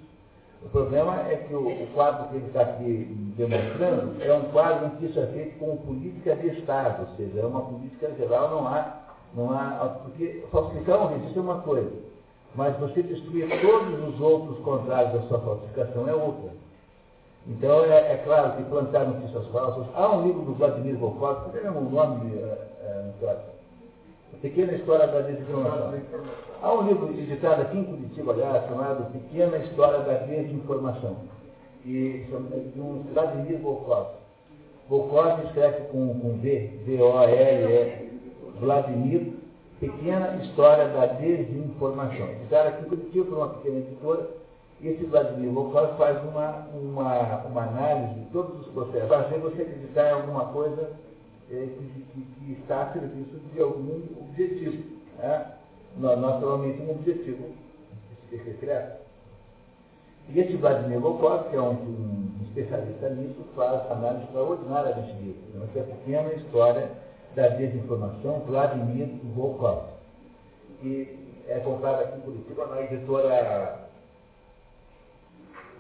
o problema é que o, o quadro que ele está aqui demonstrando é um quadro em que isso é feito com política de Estado, ou seja, é uma política geral, não há, não há, porque falsificar um registro é uma coisa, mas você destruir todos os outros contrários da sua falsificação é outra. Então, é, é, claro que plantar notícias falsas. Há um livro do Vladimir Volkov, que tem um nome é, é, Pequena História da Desinformação. Há um livro editado aqui em Curitiba, aliás, chamado Pequena História da Desinformação, e, de um Vladimir Volkov. Volkov escreve com, com V, V-O-L-E, Vladimir, Pequena História da Desinformação. Editado aqui em Curitiba por uma pequena editora, e esse Vladimir Volkov faz uma, uma, uma análise de todos os processos, fazer você acreditar em alguma coisa é, que, que, que, está a serviço de algum objetivo. Né? Naturalmente, um objetivo secreto. E esse Vladimir Volkov, que é um, um, especialista nisso, faz análise extraordinária desse livro. Essa é a pequena história da desinformação, Vladimir Volkov. E é comprada aqui em Curitiba na editora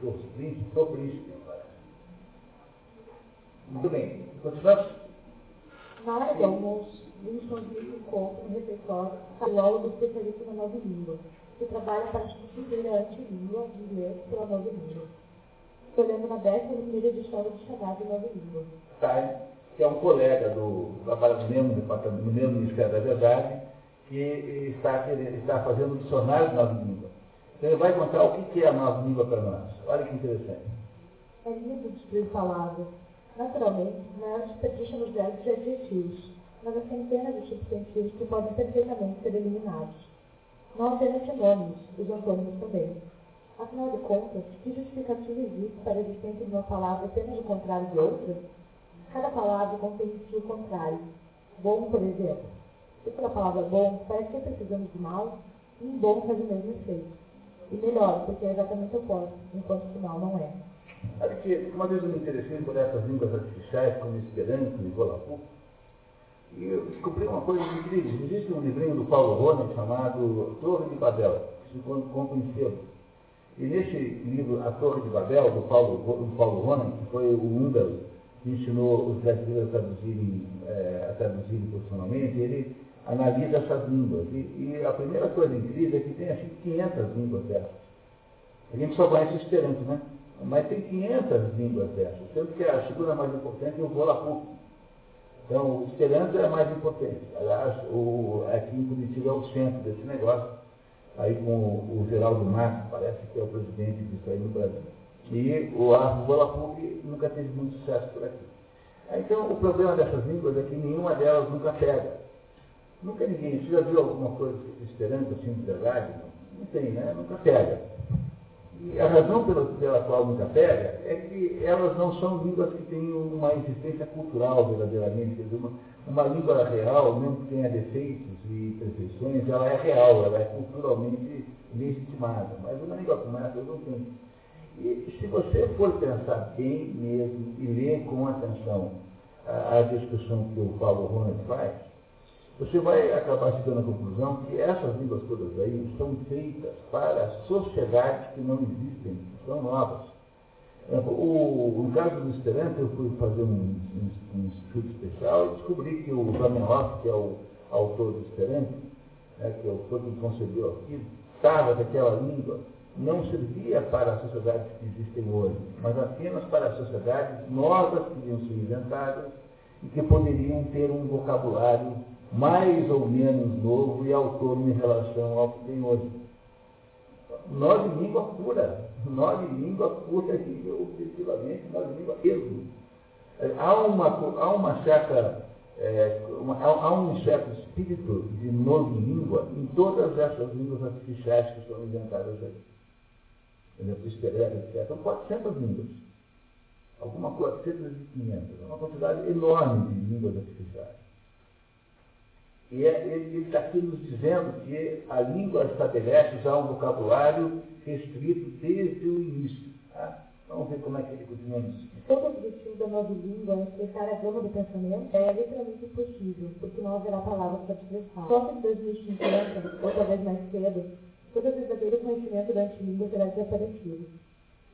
dos príncipes, do príncipe. Muito bem, continuamos? Na hora do almoço, Winston viu encontro no refeitório filólogo especialista na nova língua, que trabalha para substituir a antilíngua de inglês pela nova língua. Estou lendo na décima primeira edição do dicionário de nova língua. Stein, que é um colega do, trabalha no mesmo departamento, no mesmo Ministério da Verdade, que está, está fazendo o dicionário de nova língua. Então ele vai contar o que é a nova língua para nós. Olha que interessante. É lindo destruir palavras. Naturalmente, não é desperdício nos verbos e adjetivos. mas há centenas de científicos que podem perfeitamente ser eliminados. Não apenas sinônimos, os antônimos também. Afinal de contas, que justificativa existe para a existência de uma palavra apenas o contrário de outra? Cada palavra contém em si o contrário. Bom, por exemplo. Se pela palavra bom, parece que precisamos de mal, um bom faz o mesmo efeito. E melhor, porque é exatamente o oposto, enquanto que mal não é. Sabe que uma vez eu me interessei por essas línguas artificiais, como Esperanto e Volapu, e eu descobri uma coisa incrível. Existe um livrinho do Paulo Rony chamado Torre de Babel, que se compra em sebo. E nesse livro, A Torre de Babel, do Paulo, do Paulo Rony, que foi o húngaro que ensinou os brasileiros a traduzirem, é, a traduzirem profissionalmente, ele analisa essas línguas. E, e, a primeira coisa incrível é que tem assim 500 línguas dessas. A gente só conhece o Esperanto, né? Mas tem 500 línguas dessas, sendo que a segunda mais importante é o Volapük. Então, o Esperanto é a mais importante. Aliás, o, aqui em Curitiba é o centro desse negócio, aí com o, o Geraldo Marques, parece que é o presidente disso aí no Brasil. E o Volapük nunca teve muito sucesso por aqui. Então, o problema dessas línguas é que nenhuma delas nunca pega. Nunca ninguém, você já viu alguma coisa esperando assim de verdade? Não tem, né? Nunca pega. E a razão pela, pela qual nunca pega é que elas não são línguas que têm uma existência cultural verdadeiramente. Quer dizer, uma, uma língua real, mesmo que tenha defeitos e perfeições, ela é real, ela é culturalmente legitimada. Mas uma língua como essa não tem. E se você for pensar bem mesmo e ler com atenção a, a discussão que o Paulo Ronald faz, você vai acabar chegando à conclusão que essas línguas todas aí são feitas para sociedades que não existem, que são novas. O, no caso do Esperanto, eu fui fazer um, um, um estudo especial e descobri que o Zamenhof, que é o autor do Esperanto, né, que é o foi quem concebeu aquilo, estava que aquela língua não servia para as sociedades que existem hoje, mas apenas para as sociedades novas que iam ser inventadas e que poderiam ter um vocabulário mais ou menos novo e autônomo em relação ao que tem hoje. Nós de língua pura, de língua pura objetivamente nós de língua mesmo. Há uma, há uma certa, é, uma, há um certo espírito de novo língua em todas essas línguas artificiais que são inventadas aí. Por exemplo, esperando, etc. São 400 línguas. Alguma coisa, cerca de 500. É uma quantidade enorme de línguas artificiais. E é, ele está aqui nos dizendo que a língua estabelece já um vocabulário restrito desde o início. Tá? Vamos ver como é que ele continua nisso. Todo objetivo da nova língua é expressar a gama do pensamento é literalmente impossível, porque não haverá palavras para expressar. Só em 2050, ou talvez mais cedo, todo o verdadeiro conhecimento da antilíngua terá desaparecido.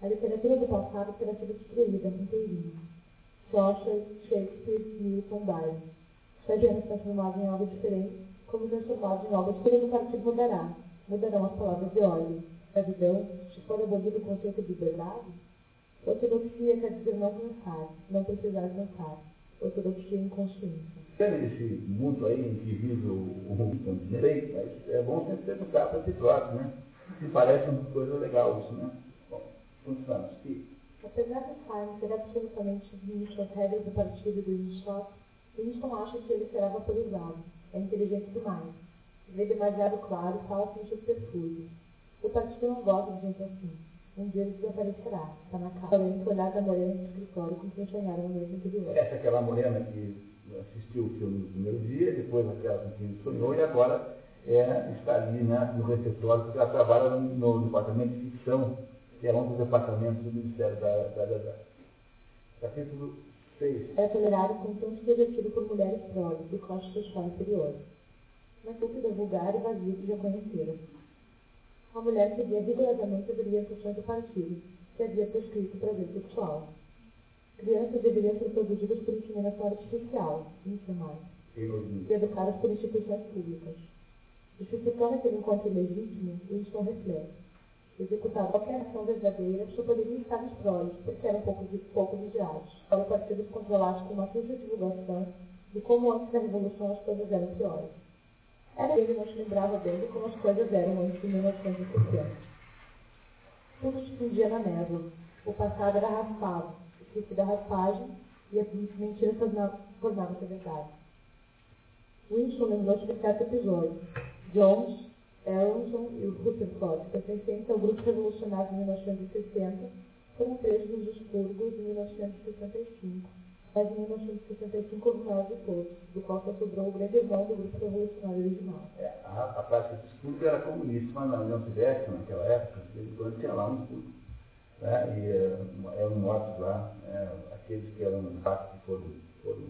A literatura do passado sido destruída inteirinha. Chaucer, Shakespeare, Milton, Byron sejamos transformados em algo diferente, como transformados em algo diferente o partido mudará. Mudarão as palavras de ordem. Escravidão, se for abolido o conceito de liberdade, ortodoxia quer dizer não pensar, não precisar pensar. Ortodoxia inconsciência. Tem esse mundo aí em que vive o, o direito, mas é bom sempre perguntar para próprio, né? Se parece uma coisa legal isso, né? Bom, continuamos. Apesar de Farm ser absolutamente nicho às regras do partido do Inshot, Winston acha que ele será vaporizado. É inteligente demais. Vê demasiado claro fala sem subterfúgio. O partido não gosta de gente assim. Um dia ele desaparecerá. Está na cara. Além do olhar da morena do escritório com quem sonharam no mês anterior. Essa é aquela morena que assistiu o filme no primeiro dia, depois aquela com quem sonhou e agora é, está ali né, no receptório, porque ela trabalha no, no, departamento de ficção, que é um dos departamentos do Ministério da, da Verdade. Capítulo é tolerado com tanto divertido por mulheres próprias do corte sexual inferior. Na cultura vulgar e vazia que já conheceram. A mulher seguia rigorosamente as orientações do partido, que havia prescrito prazer sexual. Crianças deveriam ser produzidas por inseminação artificial, informais, e educadas por instituições públicas. Justificando aquele encontro ilegítimo, Winston reflete executava qualquer ação verdadeira, só poderiam estar nos proles, porque eram pouco, pouco vigiados, o partido se controlasse com uma suja divulgação de como antes da Revolução as coisas eram piores. Era ele não se lembrava bem de como as coisas eram antes de 1960. Tudo se fundia na névoa. O passado era raspado, esqueci da raspagem, e as mentiras tornavam-se verdade. Winston lembrou-se de certo episódio. Jones, Aronson e Rutherford, pertencentes ao grupo revolucionário de 1960, foram presos nos expurgos de 1965. Mas em 1965 houve maior de todos, do qual só sobrou o grande irmão do grupo revolucionário original. É, a, a prática de era comunista, mas na União Soviética, naquela época, de vez quando tinha lá um expurgo. Né? E uh, eram mortos lá, né? aqueles que eram que foram, foram,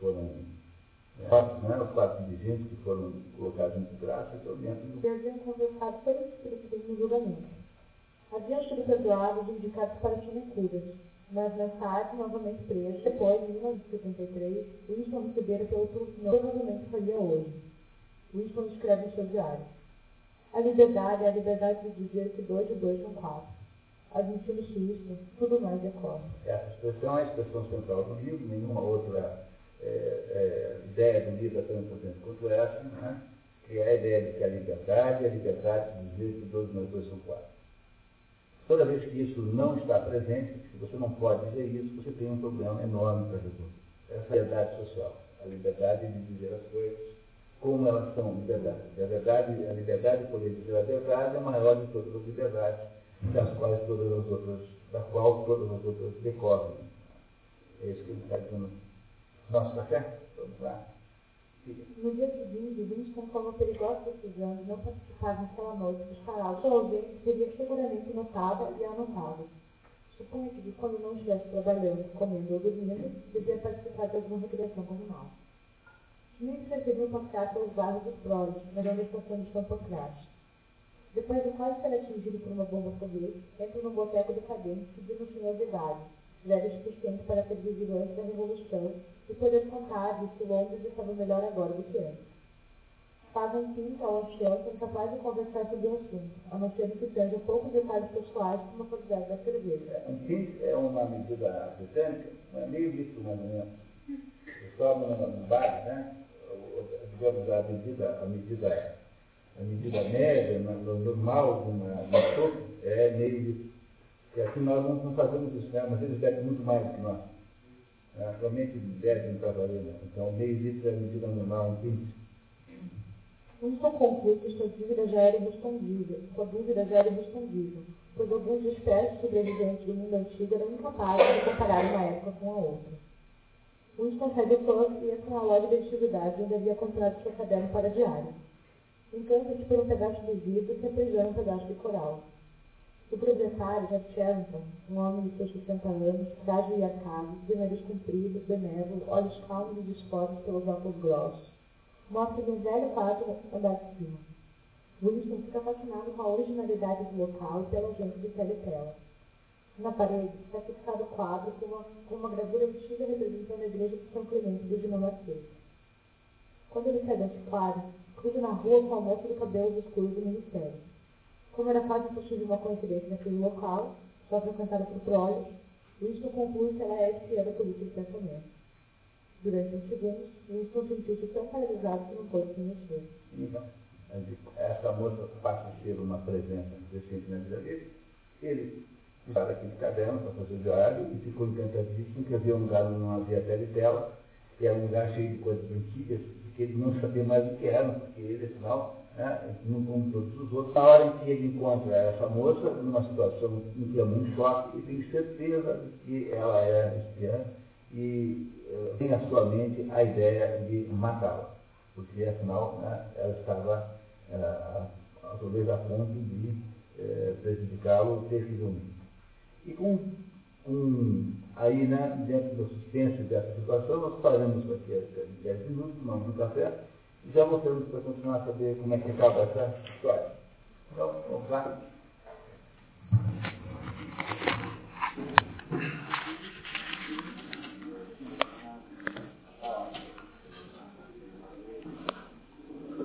foram mortos, né? os quatro dirigentes que foram colocados em desgraça, estão dentro do. Haviam conversado todos os no julgamento. Haviam sido perdoados e indicados para sinecúrias, mas mais tarde, novamente preso, depois, em 1973, Winston recebera pelo que provavelmente faria hoje. Winston escreve em seu diário. A liberdade é a liberdade de dizer que dois e dois são quatro admitindo-se isso, tudo mais decorre. Essa expressão é a expressão central do livro, nenhuma outra é, é, ideia do livro é tão importante quanto essa, né? que é a ideia de que a liberdade é a liberdade de dizer que dois mais dois são quatro. Toda vez que isso não está presente, se você não pode dizer isso, você tem um problema enorme para resolver. Essa é a liberdade social, a liberdade de dizer as coisas como elas são liberdade. A, verdade, a liberdade de poder dizer a verdade é maior de todas as liberdades das quais todas as outras, da qual todas as outras decorrem. É isso que ele está dizendo. Vamos lá. No dia seguinte, Winston tomou a perigosa decisão de não participar naquela noite dos farol. Sua ausência seria seguramente notada e anotada. Suponha que quando não estivesse trabalhando, comendo ou dormindo, devia participar de alguma recreação comunal. Smith preferiu passear pelos bairros dos Brolis, na grande estação de Pampocrate. Depois de quase ser atingido por uma bomba foguete, entra no boteco decadente pedindo senhor de idade, velho suficiente para vivido antes da Revolução e poder contar-lhe que Londres estava melhor agora do que antes. Faz um pinto ao ancião incapaz de conversar sobre o assunto, a não ser que seja poucos detalhes pessoais como a quantidade da cerveja. Pinto é uma medida britânica, é meio ou menos. Eles tomam no bar, né? Digamos, a medida, a medida a medida média, no, normal de uma, é meio litro. E aqui nós não, fazemos isso, né? mas eles bebem muito mais que nós. Né? Somente bebem para valer. Né? Então, meio litro é a medida normal, um quinto. Winston conclui que sua dúvida já era respondida, sua dúvida já era respondida, pois alguns espécies sobreviventes do mundo antigo eram incapazes de comparar uma época com a outra. Do clube e entra na loja de antiguidade onde havia comprado seu caderno para diário. Encanta-se por um pedaço de vidro que aprisiona um pedaço de coral. O proprietário, Sherrington, um homem de seus 60 anos, frágil e arcado, de nariz comprido, benévolo, olhos calmos e dispostos pelos óculos grossos, mostra-lhe um velho quarto andar de cima. Winston fica fascinado com a originalidade do local e pela gente de teletela. Na parede está fixado o quadro com uma, com uma gravura antiga representando a igreja de São Clemente do dinamarquês. Quando ele sai desse quadro, cruza na rua com a moça do cabelo escuros do ministério. Como era quase possível uma coincidência naquele local, só frequentada por proles, Winston conclui que ela é espiã da polícia de pensamento. Durante uns segundos, Winston sentiu-se tão paralisado que não pôde se mexer. Então, essa moça passa a ser uma presença crescente na vida dele. Ele estava aquele caderno para fazer o diário e ficou encantadíssimo que havia um lugar onde não havia tele tela, que era um lugar cheio de coisas antigas, que ele não sabia mais o que eram, porque ele, afinal, né, como todos os outros, na hora em que ele encontra essa moça, numa situação em que é muito choque, e tem certeza de que ela é espiã e tem à sua mente a ideia de matá-la, porque afinal né, ela estava uh, talvez a ponto de uh, prejudicá-lo terrivelmente. E com um, aí, né, dentro do suspense dessa situação, nós paramos aqui a 10 minutos, tomamos um café, já voltamos para continuar a saber como é que acaba essa história. Então, vamos lá.